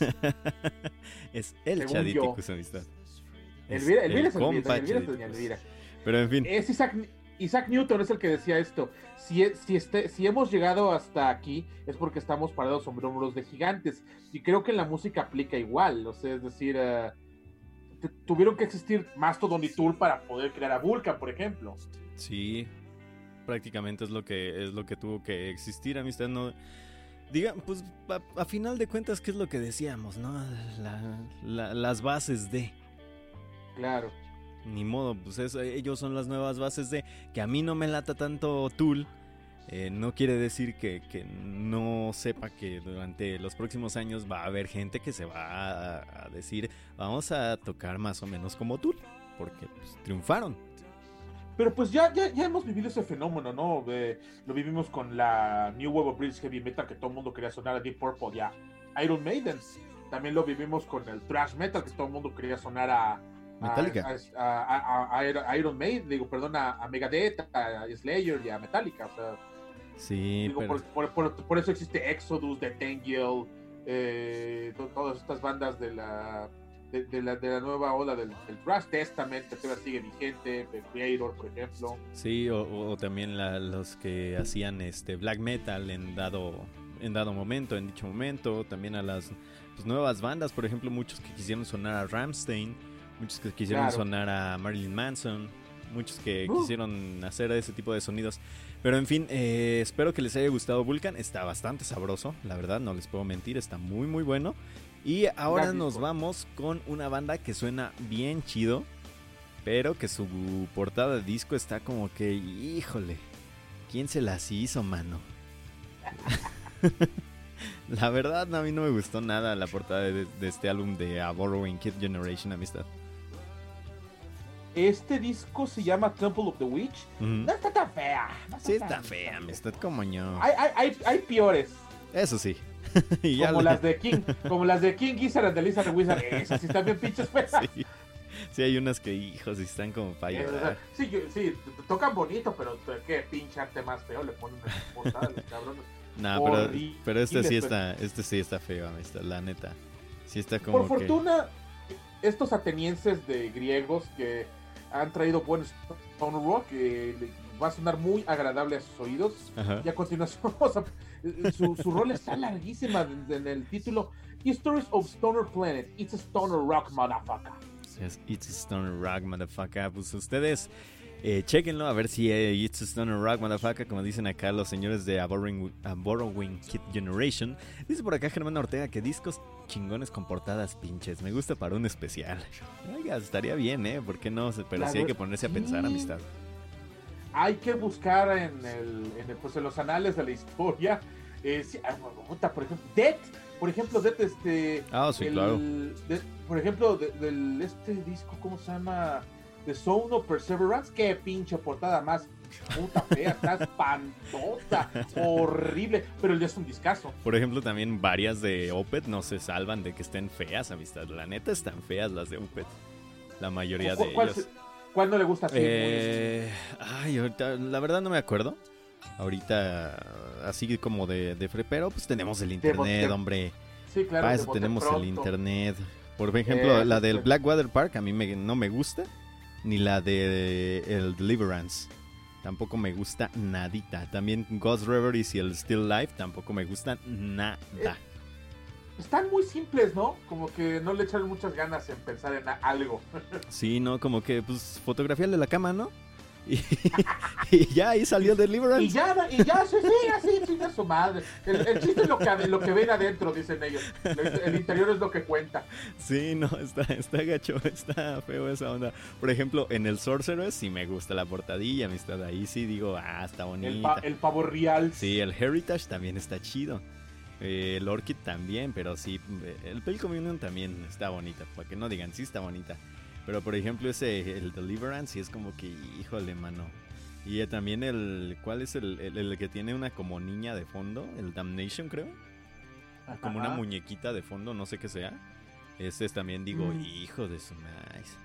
[SPEAKER 3] es el
[SPEAKER 5] Según
[SPEAKER 3] amistad. Es
[SPEAKER 5] Elvira, Elvira
[SPEAKER 3] el
[SPEAKER 5] es Elvira, Elvira es doña Elvira.
[SPEAKER 3] Pero en fin,
[SPEAKER 5] Es Isaac, Isaac Newton es el que decía esto. Si, si, este, si hemos llegado hasta aquí es porque estamos parados sobre hombros de gigantes. Y creo que la música aplica igual. O sea, es decir, eh, tuvieron que existir Mastodon y Tool para poder crear a Vulcan, por ejemplo.
[SPEAKER 3] Sí, prácticamente es lo que es lo que tuvo que existir, amistad. No, diga, pues a, a final de cuentas, ¿qué es lo que decíamos, no? La- la- las bases de,
[SPEAKER 5] Claro.
[SPEAKER 3] ni modo, pues eso, ellos son las nuevas bases de que a mí no me lata tanto Tool. eh, no quiere decir que, que no sepa que durante los próximos años va a haber gente que se va a, a decir vamos a tocar más o menos como Tool, porque pues, triunfaron.
[SPEAKER 5] Pero pues ya, ya, ya hemos vivido ese fenómeno, ¿no? Eh, lo vivimos con la New Wave of British Heavy Metal, que todo el mundo quería sonar a Deep Purple y a Iron Maiden. También lo vivimos con el Thrash Metal, que todo el mundo quería sonar a...
[SPEAKER 3] Metallica.
[SPEAKER 5] A, a- a- a- a Iron Maiden, digo, perdón, a, Megadeth, a Slayer y a Metallica. O sea,
[SPEAKER 3] Sí,
[SPEAKER 5] digo,
[SPEAKER 3] pero...
[SPEAKER 5] por, por- por- por eso existe Exodus, The Tangiel, eh, to- todas estas bandas de la, de, de la, de la nueva ola del, del Thrash Testament, que todavía sigue vigente, The Creator, por ejemplo.
[SPEAKER 3] Sí, o, o- o también la- los que hacían este black metal en dado en dado momento, en dicho momento, también a las pues, nuevas bandas, por ejemplo, muchos que quisieron sonar a Ramstein, muchos que quisieron
[SPEAKER 5] Claro.
[SPEAKER 3] sonar a Marilyn Manson, muchos que
[SPEAKER 5] Uh.
[SPEAKER 3] quisieron hacer ese tipo de sonidos. Pero en fin, eh, espero que les haya gustado Vulcan, está bastante sabroso, la verdad, no les puedo mentir, está muy muy bueno. Y ahora nos vamos con una banda que suena bien chido, pero que su portada de disco está como que, híjole, ¿quién se las hizo, mano? la verdad, a mí no me gustó nada la portada de, de este álbum de A Borrowing Kid Generation Amistad.
[SPEAKER 5] Este disco se llama Temple of the Witch. No está tan fea. no
[SPEAKER 3] Sí, está
[SPEAKER 5] tan-
[SPEAKER 3] fea, amistad, como yo.
[SPEAKER 5] Hay, hay, hay, hay peores.
[SPEAKER 3] Eso sí. Y ya
[SPEAKER 5] Como
[SPEAKER 3] le-
[SPEAKER 5] las de King, como las de King Gizzard and the Lizard Wizard. Esas sí están bien pinches feas.
[SPEAKER 3] Sí. Sí, hay unas que, hijos, y están como para
[SPEAKER 5] Eh,
[SPEAKER 3] llorar.
[SPEAKER 5] sí, sí, tocan bonito, pero qué pinche arte más feo le ponen en los cabrones.
[SPEAKER 3] No, pero, pero este sí está, este sí está feo, amistad, la neta. Sí está como
[SPEAKER 5] Por
[SPEAKER 3] que...
[SPEAKER 5] fortuna, estos atenienses de griegos que han traído buen stone rock, eh, va a sonar muy agradable a sus oídos.
[SPEAKER 3] Ajá.
[SPEAKER 5] Y a continuación, vamos a- su, su rol está larguísima en, el título Stories of Stoner Planet. It's a Stoner Rock, motherfucker.
[SPEAKER 3] Yes, It's a Stoner Rock, motherfucker. Pues ustedes eh, chequenlo a ver si eh, It's a Stoner Rock, motherfucker, como dicen acá los señores de A Borrowing, A Borrowing Kid Generation. Dice por acá Germán Ortega que discos chingones con portadas pinches. Me gusta para un especial. Oiga, estaría bien, ¿eh? ¿Por qué no? Pero sí hay que ponerse a pensar, amistad.
[SPEAKER 5] Hay que buscar en, el, en, el- pues, en los anales de la historia. eh, sí, ah, puta, por ejemplo, Death. Por ejemplo, Death, este.
[SPEAKER 3] Ah, sí,
[SPEAKER 5] el-
[SPEAKER 3] claro.
[SPEAKER 5] de- por ejemplo, de- del este disco, ¿cómo se llama? The Zone of Perseverance. Qué pinche portada más puta fea, está espantosa, horrible. Pero ya es un discazo.
[SPEAKER 3] Por ejemplo, también varias de Opet no se salvan de que estén feas, amistad. La neta están feas las de Opet. La mayoría de
[SPEAKER 5] ¿Cu- ¿Cuál,
[SPEAKER 3] ellos.
[SPEAKER 5] se- cuál no le gusta así?
[SPEAKER 3] Eh, ay, ahorita, la verdad no me acuerdo. Ahorita, así como de, de fre, pero pues tenemos el internet,
[SPEAKER 5] de-
[SPEAKER 3] hombre.
[SPEAKER 5] sí, claro.
[SPEAKER 3] Para eso tenemos el internet. Por ejemplo,
[SPEAKER 5] Eh,
[SPEAKER 3] la del. Blackwater Park a mí me- no me gusta. Ni la de el Deliverance. Tampoco me gusta nadita. También Ghost Reveries y el Still Life tampoco me gustan nada.
[SPEAKER 5] Están muy simples, ¿no? Como que no le echaron muchas ganas en pensar en algo.
[SPEAKER 3] Sí, ¿no? Como que, pues, fotografía de la cama, ¿no? Y, y ya ahí salió Deliverance.
[SPEAKER 5] Y ya, y ya, sí, sí, así, chinga su madre. El, el chiste es lo que, lo que ven adentro, dicen ellos. El interior es lo que cuenta.
[SPEAKER 3] Sí, no, está, está gacho, está feo esa onda. Por ejemplo, en el Sorceress sí me gusta la portadilla, amistad. Ahí sí digo, ah, está
[SPEAKER 5] El,
[SPEAKER 3] bonita.
[SPEAKER 5] pa- el pavo real.
[SPEAKER 3] Sí, el Heritage también está chido. Eh, el Orchid también, pero sí. eh, El Pale Communion también está bonita. Para que no digan, sí está bonita. Pero por ejemplo, ese, el Deliverance, sí es como que, híjole, mano. Y eh, también el. ¿Cuál es el, el, el que tiene una como niña de fondo? El Damnation, creo. Como una
[SPEAKER 5] Ajá.
[SPEAKER 3] muñequita de fondo, no sé qué sea. Ese es también digo,
[SPEAKER 5] Mm.
[SPEAKER 3] hijo de su nice.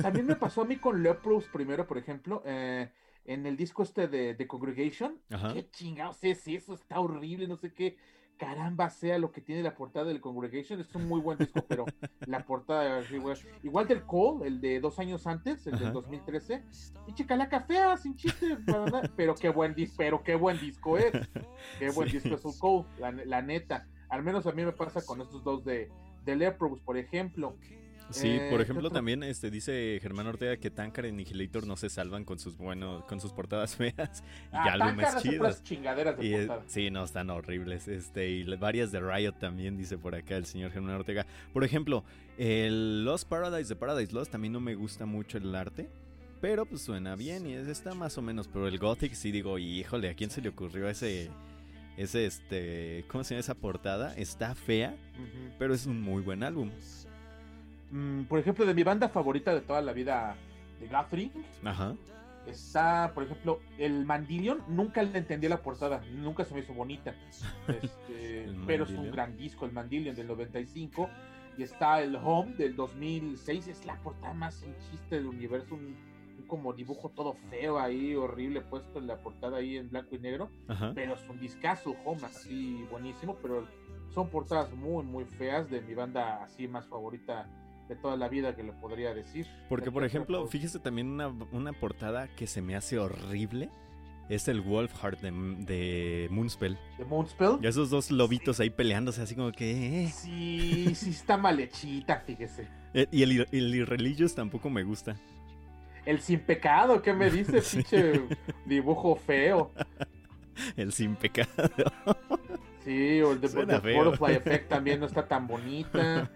[SPEAKER 5] También me pasó a mí con Leprous primero, por ejemplo, eh, en el disco este de, de Congregation.
[SPEAKER 3] Ajá.
[SPEAKER 5] ¿Qué chingados es eso? Está horrible, no sé qué. Caramba sea lo que tiene la portada del Congregation. Es un muy buen disco, pero la portada. Igual del Cole, el de dos años antes, el
[SPEAKER 3] Ajá.
[SPEAKER 5] del 2013. Pinche calaca fea, sin chiste. Pero qué buen disco, pero qué buen disco es. Qué buen
[SPEAKER 3] Sí.
[SPEAKER 5] disco es el Cole, la, la neta. Al menos a mí me pasa con estos dos de, de Leprous, por ejemplo.
[SPEAKER 3] Sí,
[SPEAKER 5] Eh,
[SPEAKER 3] por
[SPEAKER 5] ¿qué
[SPEAKER 3] ejemplo, también este dice Germán Ortega que Tankard y Annihilator no se salvan con sus buenos, con sus portadas feas y
[SPEAKER 5] Ah,
[SPEAKER 3] álbumes chidos.
[SPEAKER 5] chingaderas de
[SPEAKER 3] Y, eh,
[SPEAKER 5] portada.
[SPEAKER 3] sí, no, están horribles. Este, y varias de Riot también, dice por acá el señor Germán Ortega. Por ejemplo, el Lost Paradise de Paradise Lost, mí no me gusta mucho el arte. Pero pues suena bien y es- está más o menos. Pero el Gothic sí digo, híjole, ¿a quién se le ocurrió ese. Ese, este. ¿Cómo se llama esa portada? Está fea, pero es un muy buen álbum.
[SPEAKER 5] Mm, por ejemplo, de mi banda favorita de toda la vida, de Guthrie,
[SPEAKER 3] Ajá.
[SPEAKER 5] está, por ejemplo, el Mandillion. Nunca le entendí la portada, nunca se me hizo bonita. Este, pero es un gran disco, el Mandillion del 95. Y está el Home del 2006. Es la portada más sin chiste del universo. Un, un como dibujo todo feo ahí, horrible, puesto en la portada ahí en blanco y negro.
[SPEAKER 3] Ajá.
[SPEAKER 5] pero es un discazo, Home, así buenísimo, pero son portadas muy, muy feas de mi banda así más favorita de toda la vida que le podría decir.
[SPEAKER 3] Porque, por
[SPEAKER 5] ¿Qué
[SPEAKER 3] ejemplo, fíjese también una, una portada que se me hace horrible. Es el Wolfheart de, de Moonspell.
[SPEAKER 5] de Moonspell.
[SPEAKER 3] Y esos dos lobitos ahí peleándose así como que... eh.
[SPEAKER 5] Sí, sí está mal hechita, fíjese.
[SPEAKER 3] Eh, Y el, el Irreligious tampoco me gusta.
[SPEAKER 5] El sin pecado, ¿qué me dice?
[SPEAKER 3] Sí.
[SPEAKER 5] Pinche dibujo feo.
[SPEAKER 3] El sin pecado.
[SPEAKER 5] Sí, o el de. Butterfly Effect también no está tan bonita.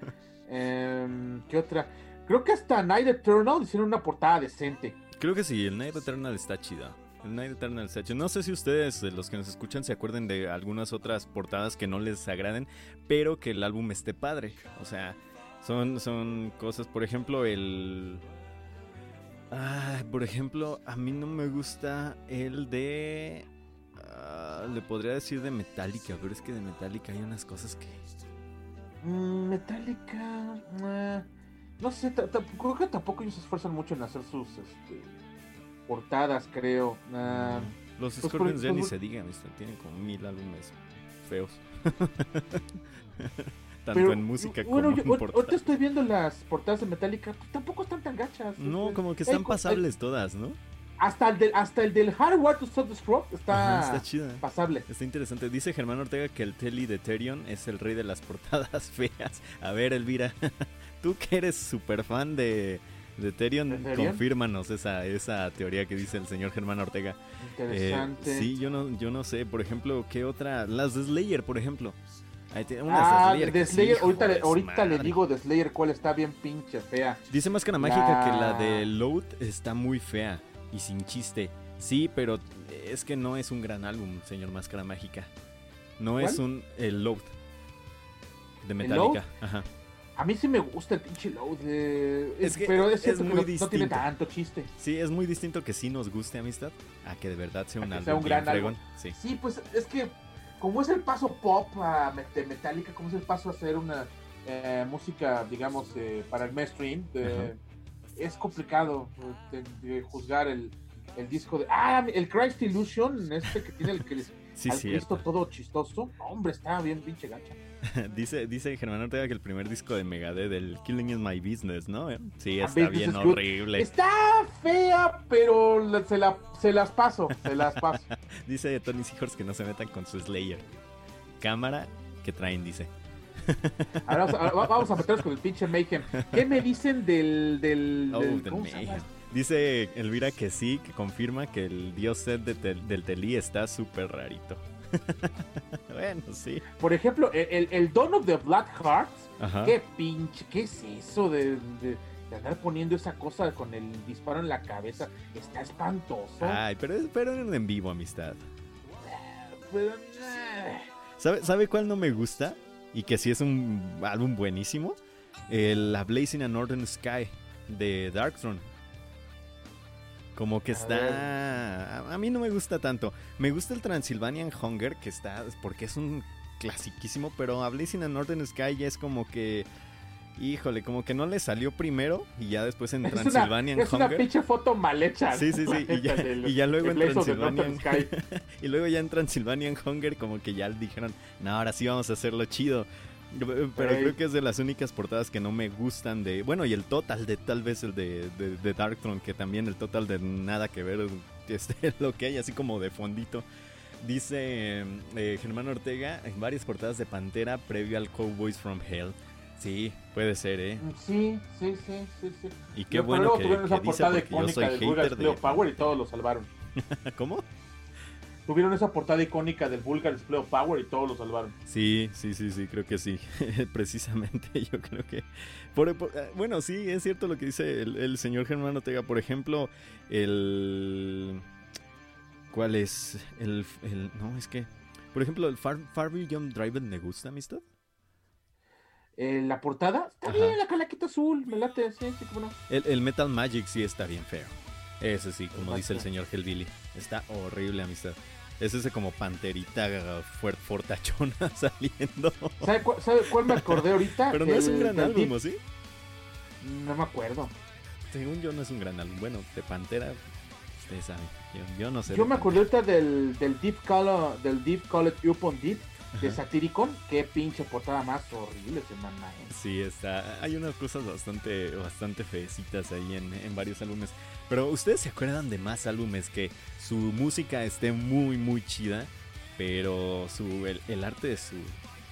[SPEAKER 5] Em, ¿Qué otra? Creo que hasta Night Eternal hicieron una portada decente.
[SPEAKER 3] Creo que sí, el Night Eternal está chido. El Night Eternal está chido. No sé si ustedes, eh, los que nos escuchan, se acuerden de algunas otras portadas que no les agraden, pero que el álbum esté padre. O sea, son, son cosas, por ejemplo, el... Ah, por ejemplo, a mí no me gusta el de... ah, le podría decir de Metallica, pero es que de Metallica hay unas cosas que...
[SPEAKER 5] Mm, Metallica. eh, no sé, creo que tampoco ellos se esfuerzan mucho en hacer sus este, portadas, creo. Ah,
[SPEAKER 3] Los
[SPEAKER 5] pues,
[SPEAKER 3] Scorpions ya ni se digan, ¿viste? tienen como mil álbumes feos. Tanto
[SPEAKER 5] pero,
[SPEAKER 3] en música
[SPEAKER 5] bueno,
[SPEAKER 3] como
[SPEAKER 5] yo,
[SPEAKER 3] en portadas.
[SPEAKER 5] ahorita estoy viendo las portadas de Metallica, pues, tampoco están tan gachas.
[SPEAKER 3] No,
[SPEAKER 5] Este,
[SPEAKER 3] como que están
[SPEAKER 5] hay-
[SPEAKER 3] pasables todas, ¿no?
[SPEAKER 5] Hasta, el del, hasta el del Hardware to Self-Destruct está,
[SPEAKER 3] Ajá, está chida.
[SPEAKER 5] pasable.
[SPEAKER 3] Está interesante. Dice Germán Ortega que el Telly de Therion es el rey de las portadas feas. A ver, Elvira, tú que eres súper fan de, de Therion,
[SPEAKER 5] ¿De Therion?
[SPEAKER 3] confírmanos esa, esa teoría que dice el señor Germán Ortega. Eh,
[SPEAKER 5] Interesante.
[SPEAKER 3] sí, yo no, yo no sé, por ejemplo, ¿qué otra? Las de Slayer, por ejemplo. Ahí tiene unas
[SPEAKER 5] Ah,
[SPEAKER 3] Slayer
[SPEAKER 5] de
[SPEAKER 3] que sí,
[SPEAKER 5] Slayer, ahorita, le- ahorita le digo de Slayer cuál está bien pinche fea.
[SPEAKER 3] Dice Máscara Mágica que la
[SPEAKER 5] La-
[SPEAKER 3] de Load está muy fea y sin chiste. Sí, pero es que no es un gran álbum, señor Máscara Mágica. No es un el Load de
[SPEAKER 5] ¿El
[SPEAKER 3] Metallica. Ajá.
[SPEAKER 5] A mí sí me gusta el pinche Load, eh,
[SPEAKER 3] Es que
[SPEAKER 5] pero es
[SPEAKER 3] es
[SPEAKER 5] que no, no tiene tanto chiste.
[SPEAKER 3] Sí, es muy distinto que sí nos guste amistad a que de verdad sea un álbum
[SPEAKER 5] sea un gran álbum.
[SPEAKER 3] Sí.
[SPEAKER 5] Sí, pues es que como es el paso pop a de Metallica, como es el paso a hacer una eh, música, digamos, eh, para el mainstream, de- es complicado eh, de, de juzgar el, el disco de... Ah, el Christ Illusion, este que tiene el, que-
[SPEAKER 3] Sí,
[SPEAKER 5] al. Cristo todo chistoso. Hombre, está bien pinche gacha.
[SPEAKER 3] dice, dice Germán Ortega que el primer disco de Megadeth, del Killing is My Business, ¿no? Sí,
[SPEAKER 5] Ah,
[SPEAKER 3] está bien horrible.
[SPEAKER 5] Está fea, pero se, la, se las paso, se las paso.
[SPEAKER 3] Dice Tony Seahorse que no se metan con su Slayer. Cámara que traen, dice.
[SPEAKER 5] Ahora vamos, ahora vamos a meternos con el pinche Mayhem. ¿Qué me dicen del... del,
[SPEAKER 3] Oh,
[SPEAKER 5] del-
[SPEAKER 3] del
[SPEAKER 5] ¿cómo se llama?
[SPEAKER 3] Mayhem. Dice Elvira que sí, que confirma que el dios set de tel- del Telí está súper rarito. bueno, sí.
[SPEAKER 5] Por ejemplo, el, el, Dawn of the Black Hearts.
[SPEAKER 3] Ajá.
[SPEAKER 5] ¿Qué pinche? ¿Qué es eso de, de- de andar poniendo esa cosa con el disparo en la cabeza? Está espantoso.
[SPEAKER 3] Ay, pero, pero en vivo, amistad.
[SPEAKER 5] Pero, eh,
[SPEAKER 3] ¿Sabe, ¿Sabe cuál no me gusta? Y que sí es un álbum buenísimo. El La Blazing a Northern Sky de Darkthrone. Como que está... A, a mí no me gusta tanto. Me gusta el Transylvanian Hunger, que está... Porque es un clasiquísimo, pero a Blazing a Northern Sky ya es como que... Híjole, como que no le salió primero y ya después en
[SPEAKER 5] Es una,
[SPEAKER 3] Transylvanian
[SPEAKER 5] es una
[SPEAKER 3] Hunger...
[SPEAKER 5] pinche foto mal hecha.
[SPEAKER 3] Sí, sí, sí, y ya,
[SPEAKER 5] del-
[SPEAKER 3] y ya luego en
[SPEAKER 5] Sky.
[SPEAKER 3] y luego ya en Transylvanian Hunger como que ya dijeron, no, ahora sí vamos a hacerlo chido. Pero
[SPEAKER 5] Ey.
[SPEAKER 3] creo que es de las únicas portadas que no me gustan de... Bueno, y el total de tal vez el de, de, que también el total de nada que ver este, lo que hay, así como de fondito. Dice eh, Germán Ortega en varias portadas de Pantera previo al Cowboys from Hell. Sí, puede ser, ¿eh?
[SPEAKER 5] Sí, sí, sí, sí, sí.
[SPEAKER 3] Y qué
[SPEAKER 5] Pero
[SPEAKER 3] bueno que,
[SPEAKER 5] tuvieron esa
[SPEAKER 3] que
[SPEAKER 5] portada icónica del Pleo
[SPEAKER 3] de...
[SPEAKER 5] Power y todos lo salvaron.
[SPEAKER 3] ¿Cómo?
[SPEAKER 5] Tuvieron esa portada icónica del Vulgar Pleo Power y todos lo salvaron.
[SPEAKER 3] Sí, sí, sí, sí, creo que sí. Precisamente, yo creo que. por- por- eh, bueno, sí, es cierto lo que dice el, el señor Germán Ortega. Por ejemplo, el. ¿Cuál es? El. el- no, es que. Por ejemplo, el Far, Far Beyond Driven me gusta, amistad.
[SPEAKER 5] Eh, la portada está
[SPEAKER 3] Ajá.
[SPEAKER 5] bien, la calaquita azul, me late, sí, sí, cómo no.
[SPEAKER 3] El, el Metal Magic sí está bien feo. Ese sí, como dice el señor Hellbilly. Está horrible, amistad. Es ese como panterita fuert, fortachona saliendo.
[SPEAKER 5] ¿Sabe, cuál, sabe cuál me acordé ahorita?
[SPEAKER 3] Pero no es un gran álbum,
[SPEAKER 5] Deep-
[SPEAKER 3] ¿o sí?
[SPEAKER 5] No me acuerdo.
[SPEAKER 3] Según yo no es un gran álbum. Bueno, de Pantera, ustedes saben. Yo, yo no sé.
[SPEAKER 5] Yo me acordé ahorita del, del Deep Color, del Deep Colored Upon Deep de
[SPEAKER 3] Ajá.
[SPEAKER 5] Satyricon. Qué pinche portada más horrible, semana. ¿eh?
[SPEAKER 3] Sí, está. Hay unas cosas bastante, bastante feecitas ahí en, en varios álbumes. Pero ustedes se acuerdan de más álbumes que su música esté muy, muy chida, pero su, el, el arte de su,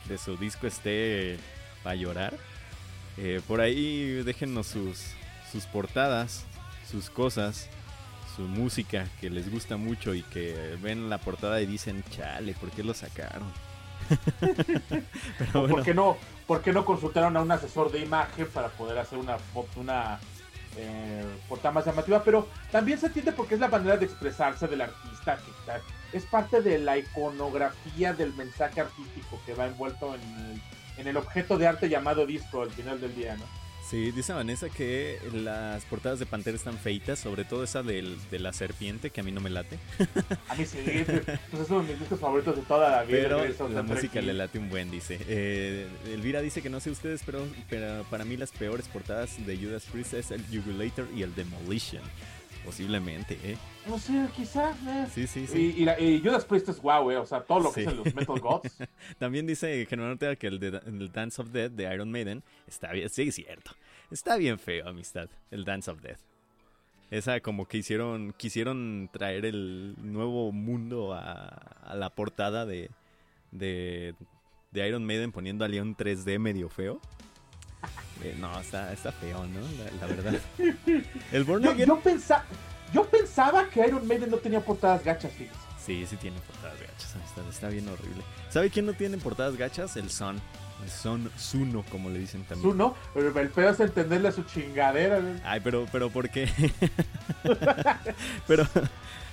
[SPEAKER 3] de su disco esté para llorar. Eh, por ahí déjennos sus, sus portadas, sus cosas, su música que les gusta mucho y que ven la portada y dicen, chale, ¿por qué lo sacaron? pero
[SPEAKER 5] ¿O
[SPEAKER 3] bueno.
[SPEAKER 5] ¿Por, qué no, ¿Por qué no consultaron a un asesor de imagen para poder hacer una, una eh, portada más llamativa? Pero también se entiende porque es la manera de expresarse del artista. que está- es parte de la iconografía del mensaje artístico que va envuelto en el, en el objeto de arte llamado disco al final del día, ¿no?
[SPEAKER 3] Sí, dice Vanessa que las portadas de Pantera están feitas, sobre todo esa del, de la serpiente, que a mí no me late.
[SPEAKER 5] A mí sí, es, pues es uno de mis discos favoritos de toda la vida.
[SPEAKER 3] Pero la música le late un buen, dice. Eh, Elvira dice que no sé ustedes, pero, pero para mí las peores portadas de Judas Priest es el Jugulator y el Demolition. Posiblemente, ¿eh?
[SPEAKER 5] No sé, quizá. eh.
[SPEAKER 3] Sí, sí, sí.
[SPEAKER 5] Y, y, la- y Judas Priest es guau, eh. O sea, todo lo que
[SPEAKER 3] Sí.
[SPEAKER 5] los Metal Gods.
[SPEAKER 3] También dice Germán Ortega que el, de, el Dance of Death de Iron Maiden está bien, sí, es cierto. Está bien feo, amistad, el Dance of Death. Esa como que hicieron, quisieron traer el nuevo mundo a, a la portada de, de, de Iron Maiden poniendo a Leon 3D medio feo. Eh, no, está, está feo, ¿no? La, la verdad. El Born
[SPEAKER 5] Yo,
[SPEAKER 3] Again-
[SPEAKER 5] yo, pensa- yo pensaba que Iron Maiden no tenía portadas gachas.
[SPEAKER 3] Sí, sí tiene portadas gachas, amistad. Está bien horrible. ¿Sabe quién no tiene portadas gachas? El Son. El Son Suno, como le dicen también.
[SPEAKER 5] Tú no, pero el pedo es entenderle a su chingadera. güey.
[SPEAKER 3] Ay, pero, pero, ¿por qué? pero,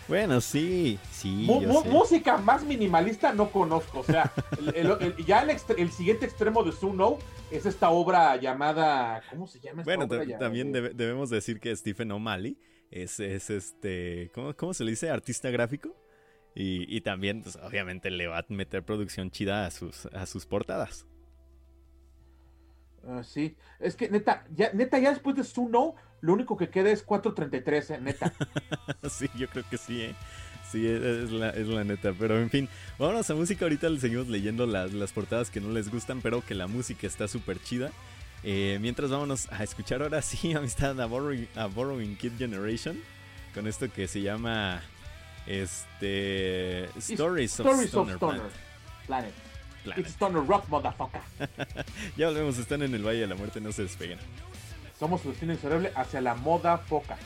[SPEAKER 3] bueno, sí, sí, yo sé.
[SPEAKER 5] música más minimalista no conozco. O sea, el- el- el- ya el, siguiente extremo de Suno es esta obra llamada. ¿Cómo se llama esta
[SPEAKER 3] Bueno,
[SPEAKER 5] obra?
[SPEAKER 3] también
[SPEAKER 5] eh,
[SPEAKER 3] debe- debemos decir que Stephen O'Malley es, es este, ¿cómo, cómo se le dice? Artista gráfico. Y, y también, pues, obviamente, le va a meter producción chida a sus, a sus portadas.
[SPEAKER 5] Ah, sí, es que neta ya, neta, ya después de Suno, lo único que queda es 433, eh, neta.
[SPEAKER 3] sí, yo creo que sí, ¿eh? Sí, es, es la, es la neta. Pero en fin, vámonos a música. Ahorita les seguimos leyendo las, las portadas que no les gustan, pero que la música está súper chida. Eh, mientras vámonos a escuchar ahora sí, amistad, a Borrowing, a Borrowing Kid Generation. Con esto que se llama este Stories of
[SPEAKER 5] Stories
[SPEAKER 3] Stoner,
[SPEAKER 5] of Stoner
[SPEAKER 3] Planet.
[SPEAKER 5] Planet. It's Stoner Rock, motherfucker.
[SPEAKER 3] Ya volvemos, están en el Valle de la Muerte, no se despeguen.
[SPEAKER 5] Somos su destino inexorable hacia la moda foca.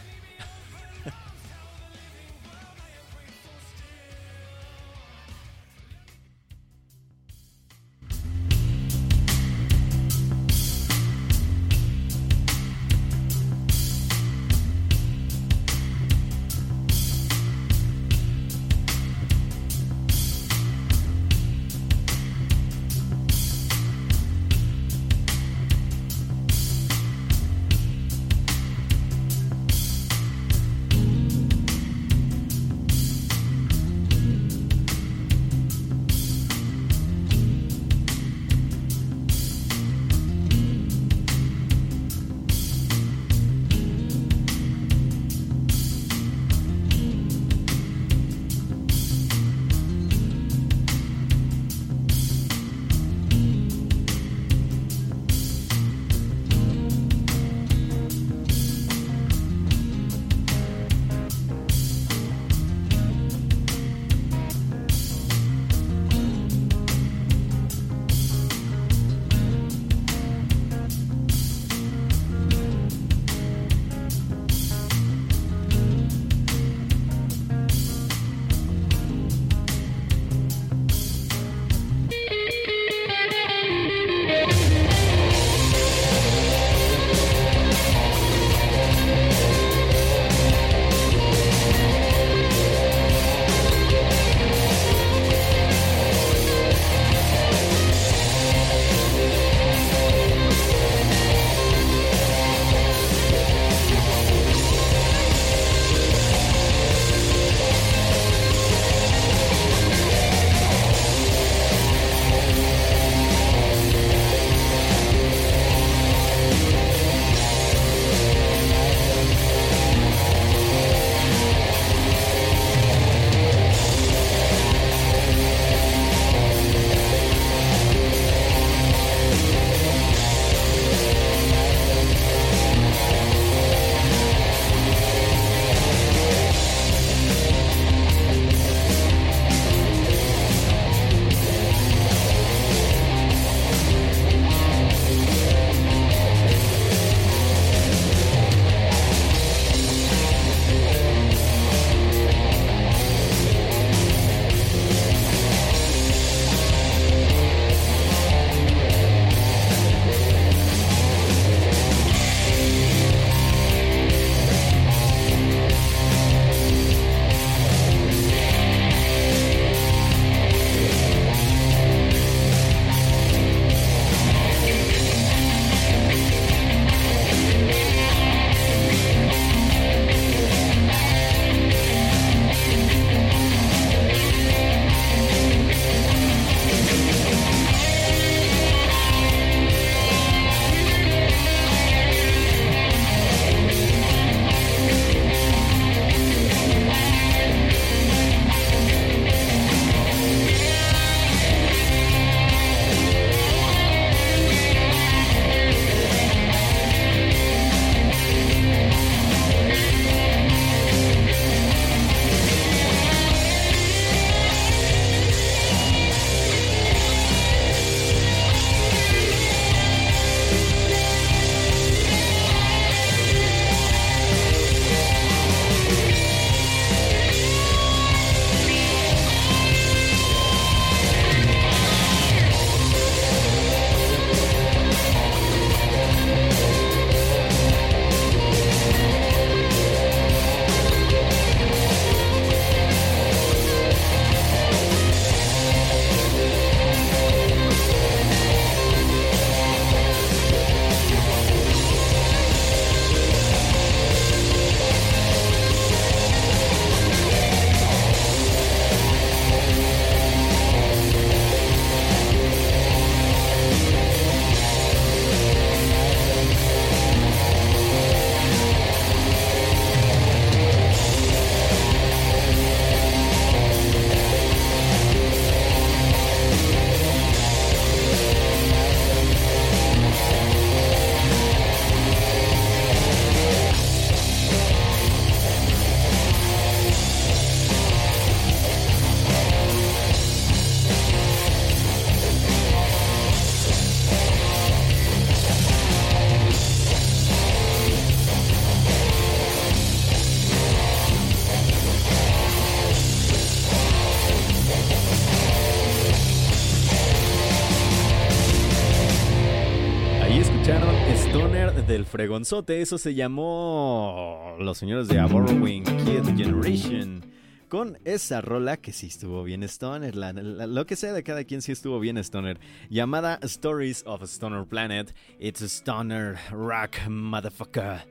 [SPEAKER 3] Fregonzote, eso se llamó Los Señores de A Borrowing Kid Generation. Con esa rola que sí estuvo bien Stoner, la- la- lo que sea de cada quien sí estuvo bien Stoner, llamada Stories of a Stoner Planet. It's a Stoner Rock Motherfucker.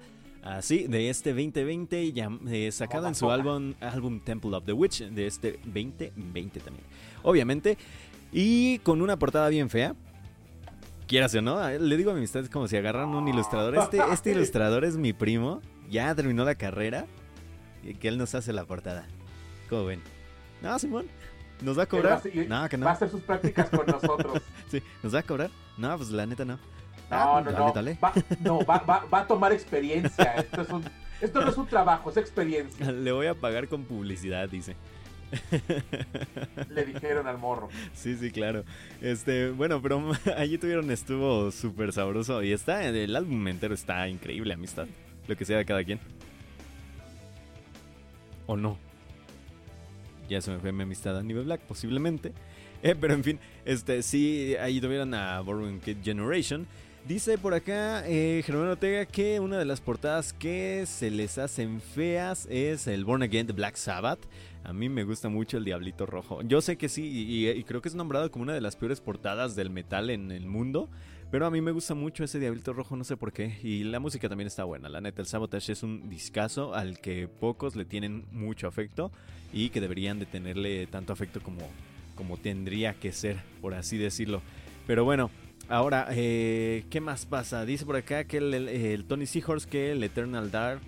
[SPEAKER 3] Así, de este 2020, llam- eh, sacado en su álbum, álbum Temple of the Witch, de este 2020 también. Obviamente, y con una portada bien fea. Quieras o no, le digo a mi amistad, es como si agarraran un ilustrador. Este, este ilustrador es mi primo, ya terminó la carrera, y que él nos hace la portada. ¿Cómo ven? No, Simón, ¿nos va a cobrar?
[SPEAKER 5] ser-
[SPEAKER 3] No, que
[SPEAKER 5] Va a
[SPEAKER 3] no.
[SPEAKER 5] hacer sus prácticas con nosotros.
[SPEAKER 3] Sí, ¿nos va a cobrar? No, pues la neta no.
[SPEAKER 5] No,
[SPEAKER 3] Ah,
[SPEAKER 5] no,
[SPEAKER 3] dale,
[SPEAKER 5] no.
[SPEAKER 3] dale.
[SPEAKER 5] Va, no, va, va, va a tomar experiencia. Esto, es un- esto no es un trabajo, es experiencia.
[SPEAKER 3] Le voy a pagar con publicidad, dice.
[SPEAKER 5] Le dijeron al morro.
[SPEAKER 3] Sí, sí, claro. Este, bueno, pero allí tuvieron, estuvo súper sabroso. Y está, el álbum entero está increíble, amistad. Lo que sea de cada quien. ¿O no? Ya se me fue mi amistad a nivel black, posiblemente. Eh, pero en fin, este, sí, ahí tuvieron a Borrowing Kid Generation. Dice por acá eh, Germán Ortega que una de las portadas que se les hacen feas es el Born Again de Black Sabbath. A mí me gusta mucho el Diablito Rojo. Yo sé que sí, y, creo que es nombrado como una de las peores portadas del metal en el mundo. Pero a mí me gusta mucho ese Diablito Rojo, no sé por qué. Y la música también está buena. La neta, el Sabotage es un discazo al que pocos le tienen mucho afecto. Y que deberían de tenerle tanto afecto como, como tendría que ser, por así decirlo. Pero bueno, ahora, eh, ¿qué más pasa? Dice por acá que el- el Tony Seahorse que el Eternal Dark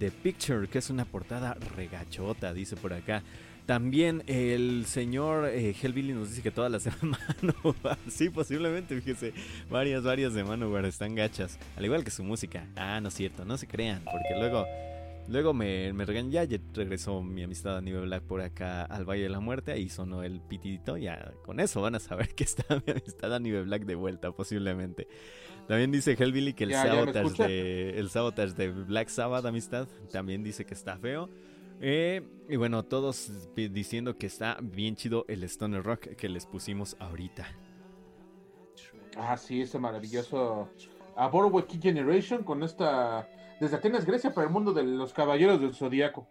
[SPEAKER 3] The Picture, que es una portada regachota, dice por acá. También el señor eh, Hellbilly nos dice que todas las de Manowar, sí, posiblemente, fíjese, varias, varias de Manowar están gachas, al igual que su música. Ah, no es cierto, no se crean, porque luego, luego me, me regañan, ya, regresó mi amistad a nivel black por acá al Valle de la Muerte, ahí sonó el pitidito, ya con eso van a saber que está mi amistad a nivel black de vuelta, posiblemente. También dice Hellbilly que el
[SPEAKER 5] Ya, ya
[SPEAKER 3] sabotage
[SPEAKER 5] escucha.
[SPEAKER 3] de el sabotage de Black Sabbath amistad también dice que está feo. Eh, y bueno, todos diciendo que está bien chido el Stoner Rock que les pusimos ahorita.
[SPEAKER 5] Ah, sí, ese maravilloso a Borrowing Kid Generation con esta desde Atenas, Grecia para el mundo de los caballeros del zodiaco.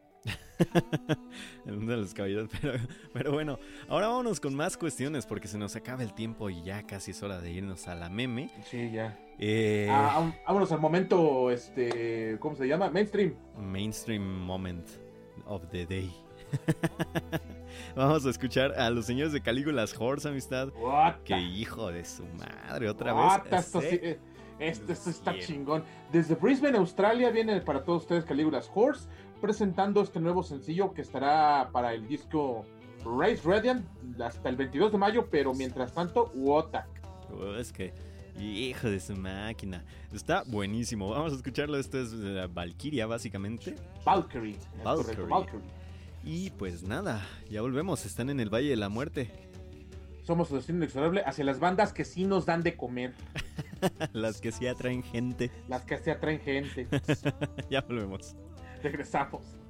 [SPEAKER 3] El mundo de los caballeros. Pero, pero bueno, ahora vámonos con más cuestiones porque se nos acaba el tiempo y ya casi es hora de irnos a la meme.
[SPEAKER 5] Sí, ya.
[SPEAKER 3] Eh,
[SPEAKER 5] Ah, am- vámonos al momento, este, ¿cómo se llama? Mainstream.
[SPEAKER 3] mainstream moment of the day. Vamos a escuchar a los señores de Calígulas Horse, amistad. Que
[SPEAKER 5] the-
[SPEAKER 3] hijo de su madre, otra
[SPEAKER 5] what
[SPEAKER 3] vez.
[SPEAKER 5] esto, sí, eh, esto- esto está chingón. Desde Brisbane, Australia, viene para todos ustedes Calígulas Horse presentando este nuevo sencillo que estará para el disco Race Radiant hasta el 22 de mayo, pero mientras tanto, Wota.
[SPEAKER 3] Oh, es que, hijo de su máquina. Está buenísimo. Vamos a escucharlo. Esto es la Valkyria, básicamente.
[SPEAKER 5] Valkyrie. correcto,
[SPEAKER 3] Valkyrie.
[SPEAKER 5] Valkyrie.
[SPEAKER 3] Y pues nada, ya volvemos. Están en el Valle de la Muerte.
[SPEAKER 5] Somos destino inexorable hacia las bandas que sí nos dan de comer,
[SPEAKER 3] Las que sí atraen gente.
[SPEAKER 5] las que se atraen gente.
[SPEAKER 3] ya volvemos.
[SPEAKER 5] Regresamos.
[SPEAKER 4] Thank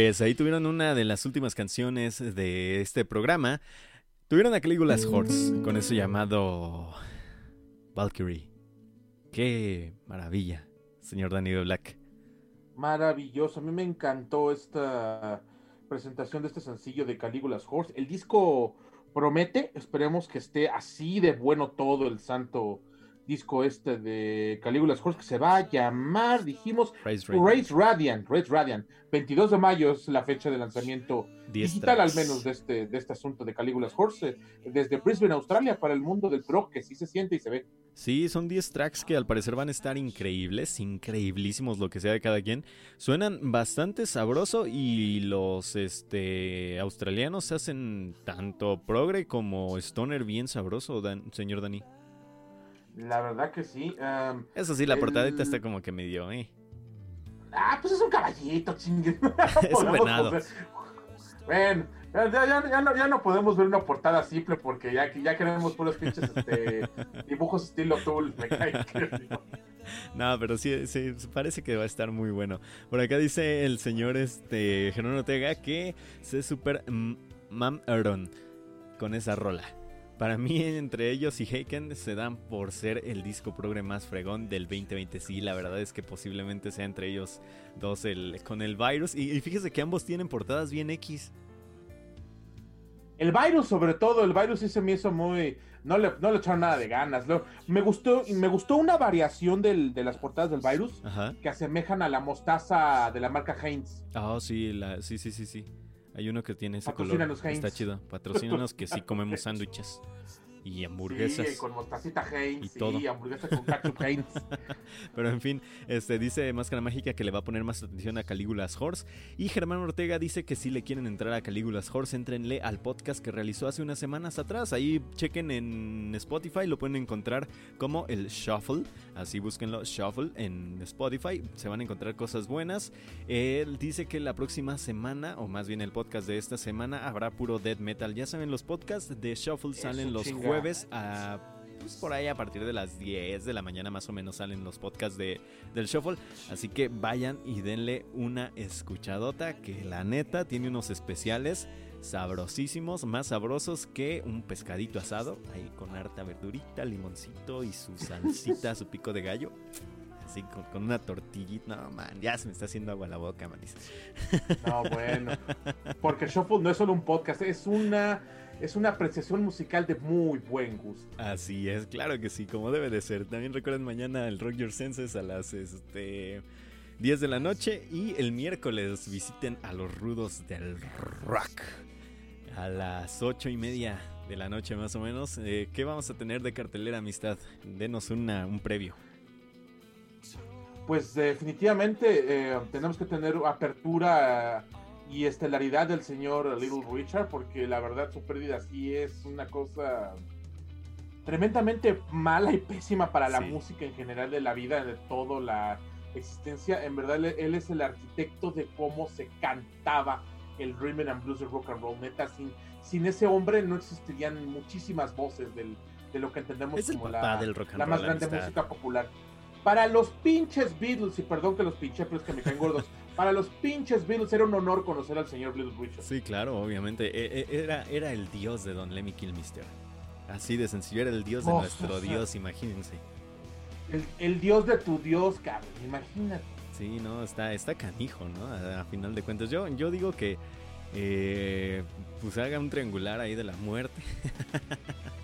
[SPEAKER 3] Pues ahí tuvieron una de las últimas canciones de este programa. Tuvieron a Caligula's Horse con eso llamado Valkyrie. Qué maravilla, señor de Black.
[SPEAKER 5] Maravilloso, a mí me encantó esta presentación de este sencillo de Calígulas Horse. El disco promete, esperemos que esté así de bueno todo el santo disco este de Calígulas Horse que se va a llamar, dijimos,
[SPEAKER 3] Praise Radiant.
[SPEAKER 5] Race Radiant, Race Radiant. 22 de mayo es la fecha de lanzamiento digital
[SPEAKER 3] tracks.
[SPEAKER 5] al menos de este, de este asunto de Calígulas Horse, desde Brisbane, Australia, para el mundo del rock, que sí se siente y se ve.
[SPEAKER 3] Sí, son 10 tracks que al parecer van a estar increíbles, increíblísimos lo que sea de cada quien. Suenan bastante sabroso y los este australianos hacen tanto progre como stoner bien sabroso, Dan- señor Dani.
[SPEAKER 5] La verdad que sí. am,
[SPEAKER 3] Eso sí, la
[SPEAKER 5] El-
[SPEAKER 3] portadita está como que medio, eh.
[SPEAKER 5] Ah, pues es un caballito, chingue.
[SPEAKER 3] Es un venado.
[SPEAKER 5] ya, ya, ya- ya no, ya no podemos ver una portada simple porque ya, ya queremos puros pinches este, dibujos estilo Tool. Me cae
[SPEAKER 3] No, pero sí, sí, parece que va a estar muy bueno. Por acá dice el señor este Jerónimo Ortega que se super mamaron con esa rola. Para mí, entre ellos y Heiken se dan por ser el disco progre más fregón del 2020. Sí, la verdad es que posiblemente sea entre ellos dos el, con el virus. Y, y fíjese que ambos tienen portadas bien X.
[SPEAKER 5] El virus, sobre todo, el virus sí se me hizo muy. No le, no le echaron nada de ganas. Lo- me gustó, me gustó una variación del- de las portadas del virus
[SPEAKER 3] Ajá.
[SPEAKER 5] que asemejan a la mostaza de la marca Heinz.
[SPEAKER 3] Ah, sí, la, sí, sí, sí, sí. Hay uno que tiene ese color. Está chido. Patrocínanos que sí comemos sándwiches y hamburguesas.
[SPEAKER 5] Sí, con mostacita Heinz.
[SPEAKER 3] Y
[SPEAKER 5] sí,
[SPEAKER 3] todo.
[SPEAKER 5] hamburguesa con ketchup Heinz.
[SPEAKER 3] Pero en fin, este dice Máscara Mágica que le va a poner más atención a Calígulas Horse. Y Germán Ortega dice que si le quieren entrar a Calígulas Horse, entrenle al podcast que realizó hace unas semanas atrás. Ahí chequen en Spotify, lo pueden encontrar como el Shuffle. Así búsquenlo, Shuffle en Spotify. Se van a encontrar cosas buenas. Él dice que la próxima semana, o más bien el podcast de esta semana, habrá puro death metal. Ya saben, los podcasts de Shuffle salen
[SPEAKER 5] Eso,
[SPEAKER 3] los. Jueves a pues por ahí a partir de las 10 de la mañana más o menos salen los podcasts de, del Shuffle. Así que vayan y denle una escuchadota que la neta tiene unos especiales sabrosísimos, más sabrosos que un pescadito asado, ahí con harta verdurita, limoncito y su salsita, su pico de gallo. Así con, con una tortillita. No, man, ya se me está haciendo agua la boca, manis.
[SPEAKER 5] No, bueno. Porque Shuffle no es solo un podcast, es una, es una apreciación musical de muy buen gusto.
[SPEAKER 3] Así es, claro que sí, como debe de ser. También recuerden mañana el Rock Your Senses a las este 10 de la noche. Y el miércoles visiten a los rudos del rock. A las 8 y media de la noche más o menos. Eh, ¿Qué vamos a tener de cartelera, amistad? Denos una, un previo.
[SPEAKER 5] Pues definitivamente eh, tenemos que tener apertura y estelaridad del señor Little Richard, porque la verdad su pérdida sí es una cosa tremendamente mala y pésima para la
[SPEAKER 3] Sí.
[SPEAKER 5] música en general de la vida, de toda la existencia. En verdad, él, él es el arquitecto de cómo se cantaba el rhythm and blues rock and roll. Neta, sin, sin ese hombre no existirían muchísimas voces del, de lo que entendemos
[SPEAKER 3] Es
[SPEAKER 5] como la,
[SPEAKER 3] del rock and
[SPEAKER 5] la más
[SPEAKER 3] roll,
[SPEAKER 5] grande
[SPEAKER 3] amistad.
[SPEAKER 5] música popular. Para los pinches Beatles, y perdón que los pinche, pero es que me caen gordos. Para los pinches Beatles era un honor conocer al señor Little Richard.
[SPEAKER 3] Sí, claro, obviamente. E- e- Era, era el dios de Don Lemmy Kilmister. Así de sencillo, era el dios de
[SPEAKER 5] Oh,
[SPEAKER 3] nuestro dios, imagínense.
[SPEAKER 5] El, el dios de tu dios, cabrón, imagínate.
[SPEAKER 3] Sí, no, está, está canijo, ¿no? A, a final de cuentas. Yo, yo digo que eh, pues haga un triangular ahí de la muerte.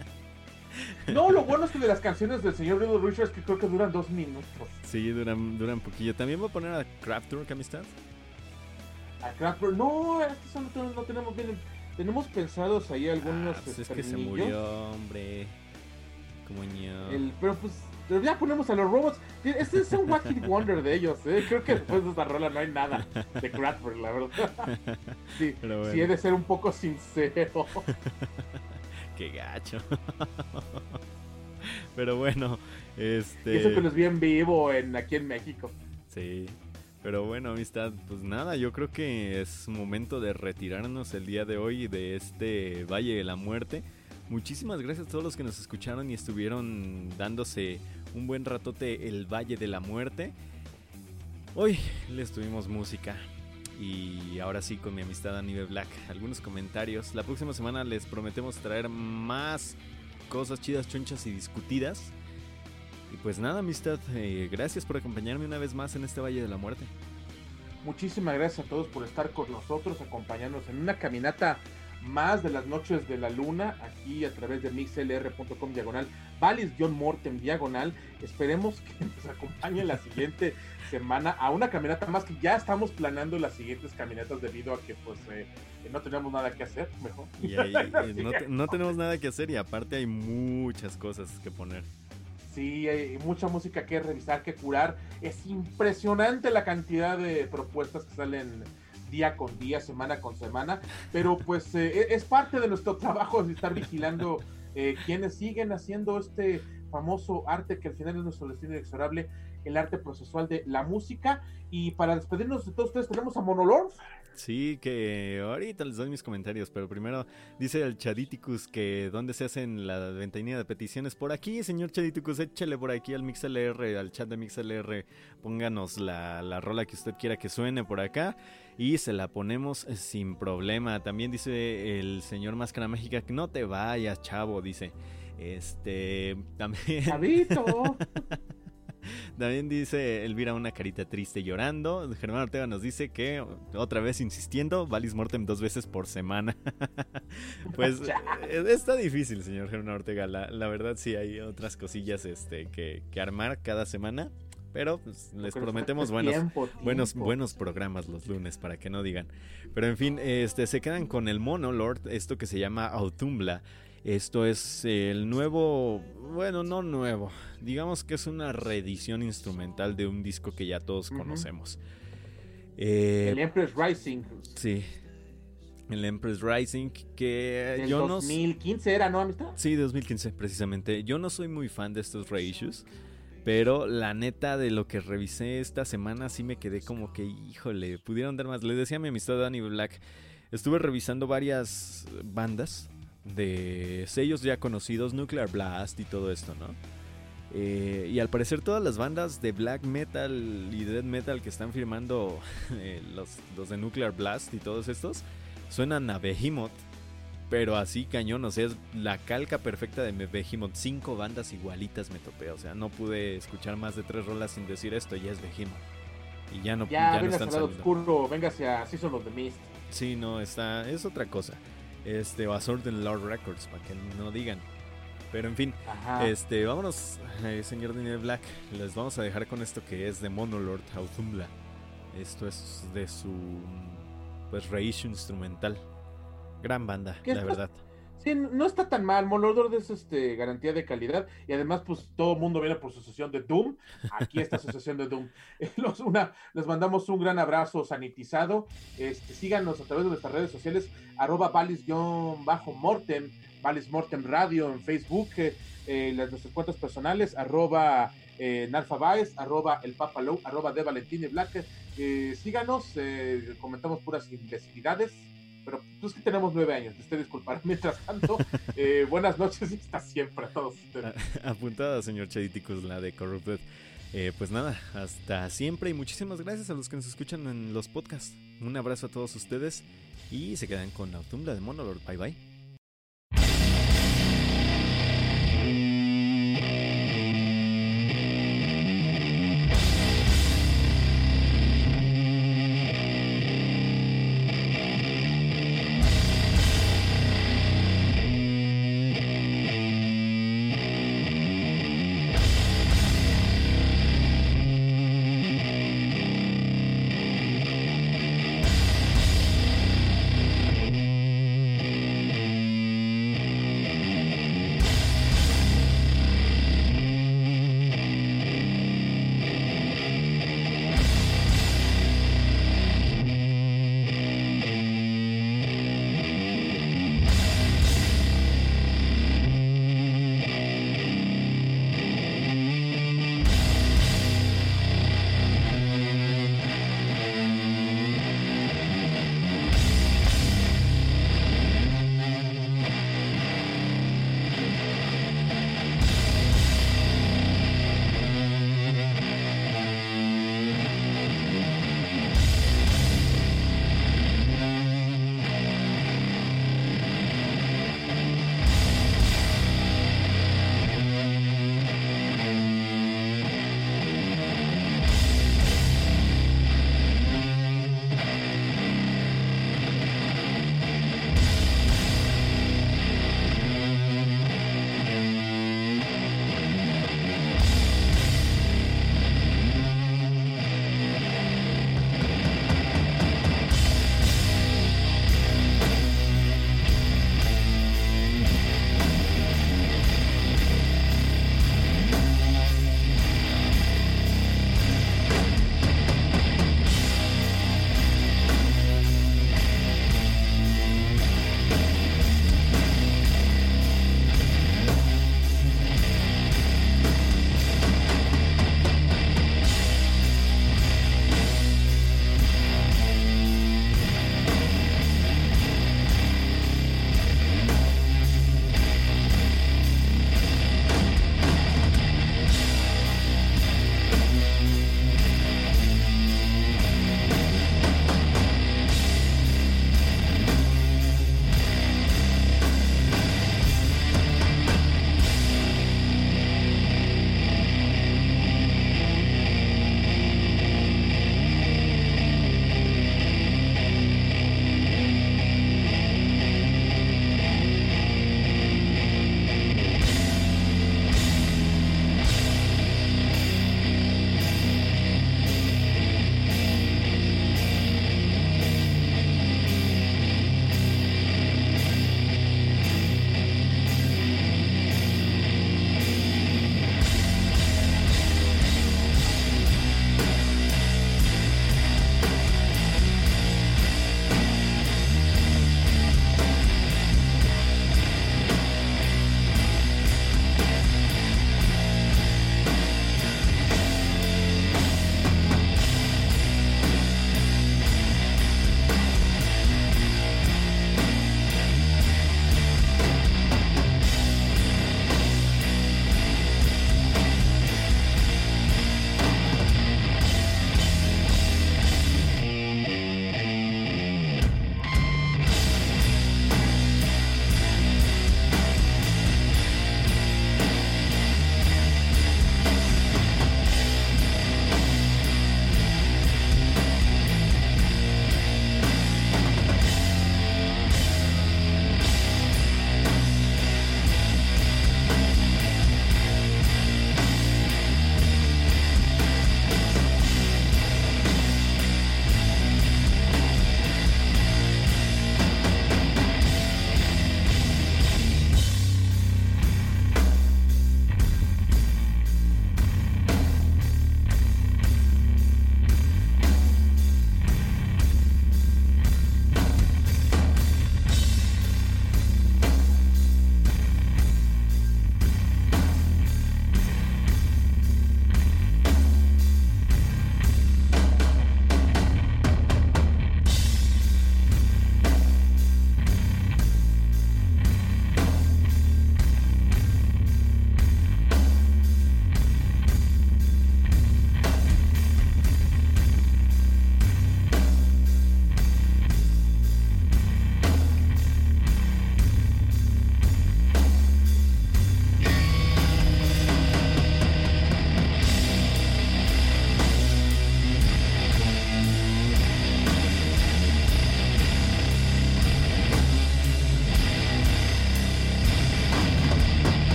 [SPEAKER 5] No, lo bueno es que de las canciones del señor Little Richard es que creo que duran dos minutos.
[SPEAKER 3] Sí, duran, duran poquillo. También voy a poner a Kraftwerk, amistad.
[SPEAKER 5] A Kraftwerk, no, es que no, no tenemos bien. Tenemos pensados ahí algunos.
[SPEAKER 3] Ah, pues es que se
[SPEAKER 5] esternillos.
[SPEAKER 3] murió, hombre. Coño.
[SPEAKER 5] El, pero pues pero ya ponemos a los robots. Este es un wacky wonder de ellos, ¿eh? Creo que después de esta rola no hay nada de Kraftwerk, la verdad. Sí,
[SPEAKER 3] bueno.
[SPEAKER 5] sí he de ser un poco sincero.
[SPEAKER 3] Qué gacho. Pero bueno, este.
[SPEAKER 5] Y eso que los vi en vivo en, aquí en México.
[SPEAKER 3] Sí. Pero bueno, amistad, pues nada, yo creo que es momento de retirarnos el día de hoy de este Valle de la Muerte. Muchísimas gracias a todos los que nos escucharon y estuvieron dándose un buen ratote el Valle de la Muerte. Hoy les tuvimos música y ahora sí con mi amistad Anibe Black, algunos comentarios. La próxima semana les prometemos traer más cosas chidas, chonchas y discutidas. Y pues nada, amistad, eh, gracias por acompañarme una vez más en este Valle de la Muerte.
[SPEAKER 5] Muchísimas gracias a todos por estar con nosotros, acompañarnos en una caminata más de las noches de la luna, aquí a través de mixlr.com diagonal, Valis-Mortem diagonal. Esperemos que nos acompañe la siguiente semana a una caminata más que ya estamos planeando las siguientes caminatas debido a que pues eh, no tenemos nada que hacer, mejor.
[SPEAKER 3] Y ahí, eh, no, no tenemos nada que hacer y aparte hay muchas cosas que poner.
[SPEAKER 5] Sí, hay mucha música que revisar, que curar. Es impresionante la cantidad de propuestas que salen día con día, semana con semana. Pero pues eh, es parte de nuestro trabajo de estar vigilando eh, quienes siguen haciendo este famoso arte que al final es nuestro destino inexorable, el arte procesual de la música. Y para despedirnos de todos ustedes tenemos a Monolord.
[SPEAKER 3] Sí, que ahorita les doy mis comentarios, pero primero dice el Chaditicus que dónde se hacen la ventanilla de peticiones. Por aquí, señor Chaditicus, échale por aquí al MixLR, al chat de MixLR, pónganos la, la rola que usted quiera que suene por acá y se la ponemos sin problema. También dice el señor Máscara Mágica que no te vayas, chavo, dice. Este, también...
[SPEAKER 5] Chavito.
[SPEAKER 3] También dice Elvira una carita triste llorando. Germán Ortega nos dice que, otra vez insistiendo, Valis Mortem dos veces por semana. pues eh, está difícil, señor Germán Ortega. La, la verdad sí hay otras cosillas este, que, que armar cada semana. Pero pues, les
[SPEAKER 5] Pero
[SPEAKER 3] prometemos buenos,
[SPEAKER 5] tiempo,
[SPEAKER 3] buenos,
[SPEAKER 5] tiempo.
[SPEAKER 3] buenos programas los lunes para que no digan. Pero en fin, este, se quedan con el Mono Lord, esto que se llama Autumbla. Esto es el nuevo, bueno, no nuevo, digamos que es una reedición instrumental de un disco que ya todos conocemos. Eh,
[SPEAKER 5] el Empress Rising.
[SPEAKER 3] sí, el Empress Rising, que
[SPEAKER 5] Del
[SPEAKER 3] yo no...
[SPEAKER 5] 2015 era, ¿no, amistad?
[SPEAKER 3] Sí, 2015 precisamente. Yo no soy muy fan de estos reissues, pero la neta de lo que revisé esta semana sí me quedé como que, híjole, pudieron dar más. Le decía a mi amistad Danny Black, estuve revisando varias bandas de sellos ya conocidos, Nuclear Blast y todo esto, ¿no? Eh, y al parecer todas las bandas de black metal y death metal que están firmando eh, los, los de Nuclear Blast y todos estos suenan a Behemoth, pero así cañón, o sea, es la calca perfecta de Behemoth. Cinco bandas igualitas me topé, o sea, no pude escuchar más de tres rolas sin decir esto, ya es Behemoth. Y ya no,
[SPEAKER 5] Ya,
[SPEAKER 3] ya no están saliendo.
[SPEAKER 5] oscuro, venga hacia Season of the Mist.
[SPEAKER 3] Sí, no, está, es otra cosa. Este, o a Lord Records, para que no digan. Pero en fin,
[SPEAKER 5] Ajá.
[SPEAKER 3] este, vámonos, eh, señor Daniel Black. Les vamos a dejar con esto que es de Monolord Autumnla. Esto es de su pues reissue instrumental. Gran banda,
[SPEAKER 5] ¿Qué
[SPEAKER 3] la verdad.
[SPEAKER 5] Sí, no está tan mal. Molodor es este, garantía de calidad. Y además, pues todo el mundo viene por su sesión de Doom. Aquí está su sesión de Doom. Eh, Los, una, les mandamos un gran abrazo sanitizado. Este, síganos a través de nuestras redes sociales, arroba valis-mortem, Valis Mortem Radio en Facebook, eh, eh, las, nuestras cuentas personales, arroba eh, Narfa Baez, arroba el Papa Low, arroba de Valentine Black. Eh, síganos, eh, comentamos puras imbecilidades pero pues que tenemos nueve años, usted disculpar. Mientras tanto, eh, buenas noches y hasta siempre a todos.
[SPEAKER 3] Apuntada, señor Chediticus, la de Corrupted. Eh, pues nada, hasta siempre y muchísimas gracias a los que nos escuchan en los podcasts. Un abrazo a todos ustedes y se quedan con Autumna de Monolord. Bye bye.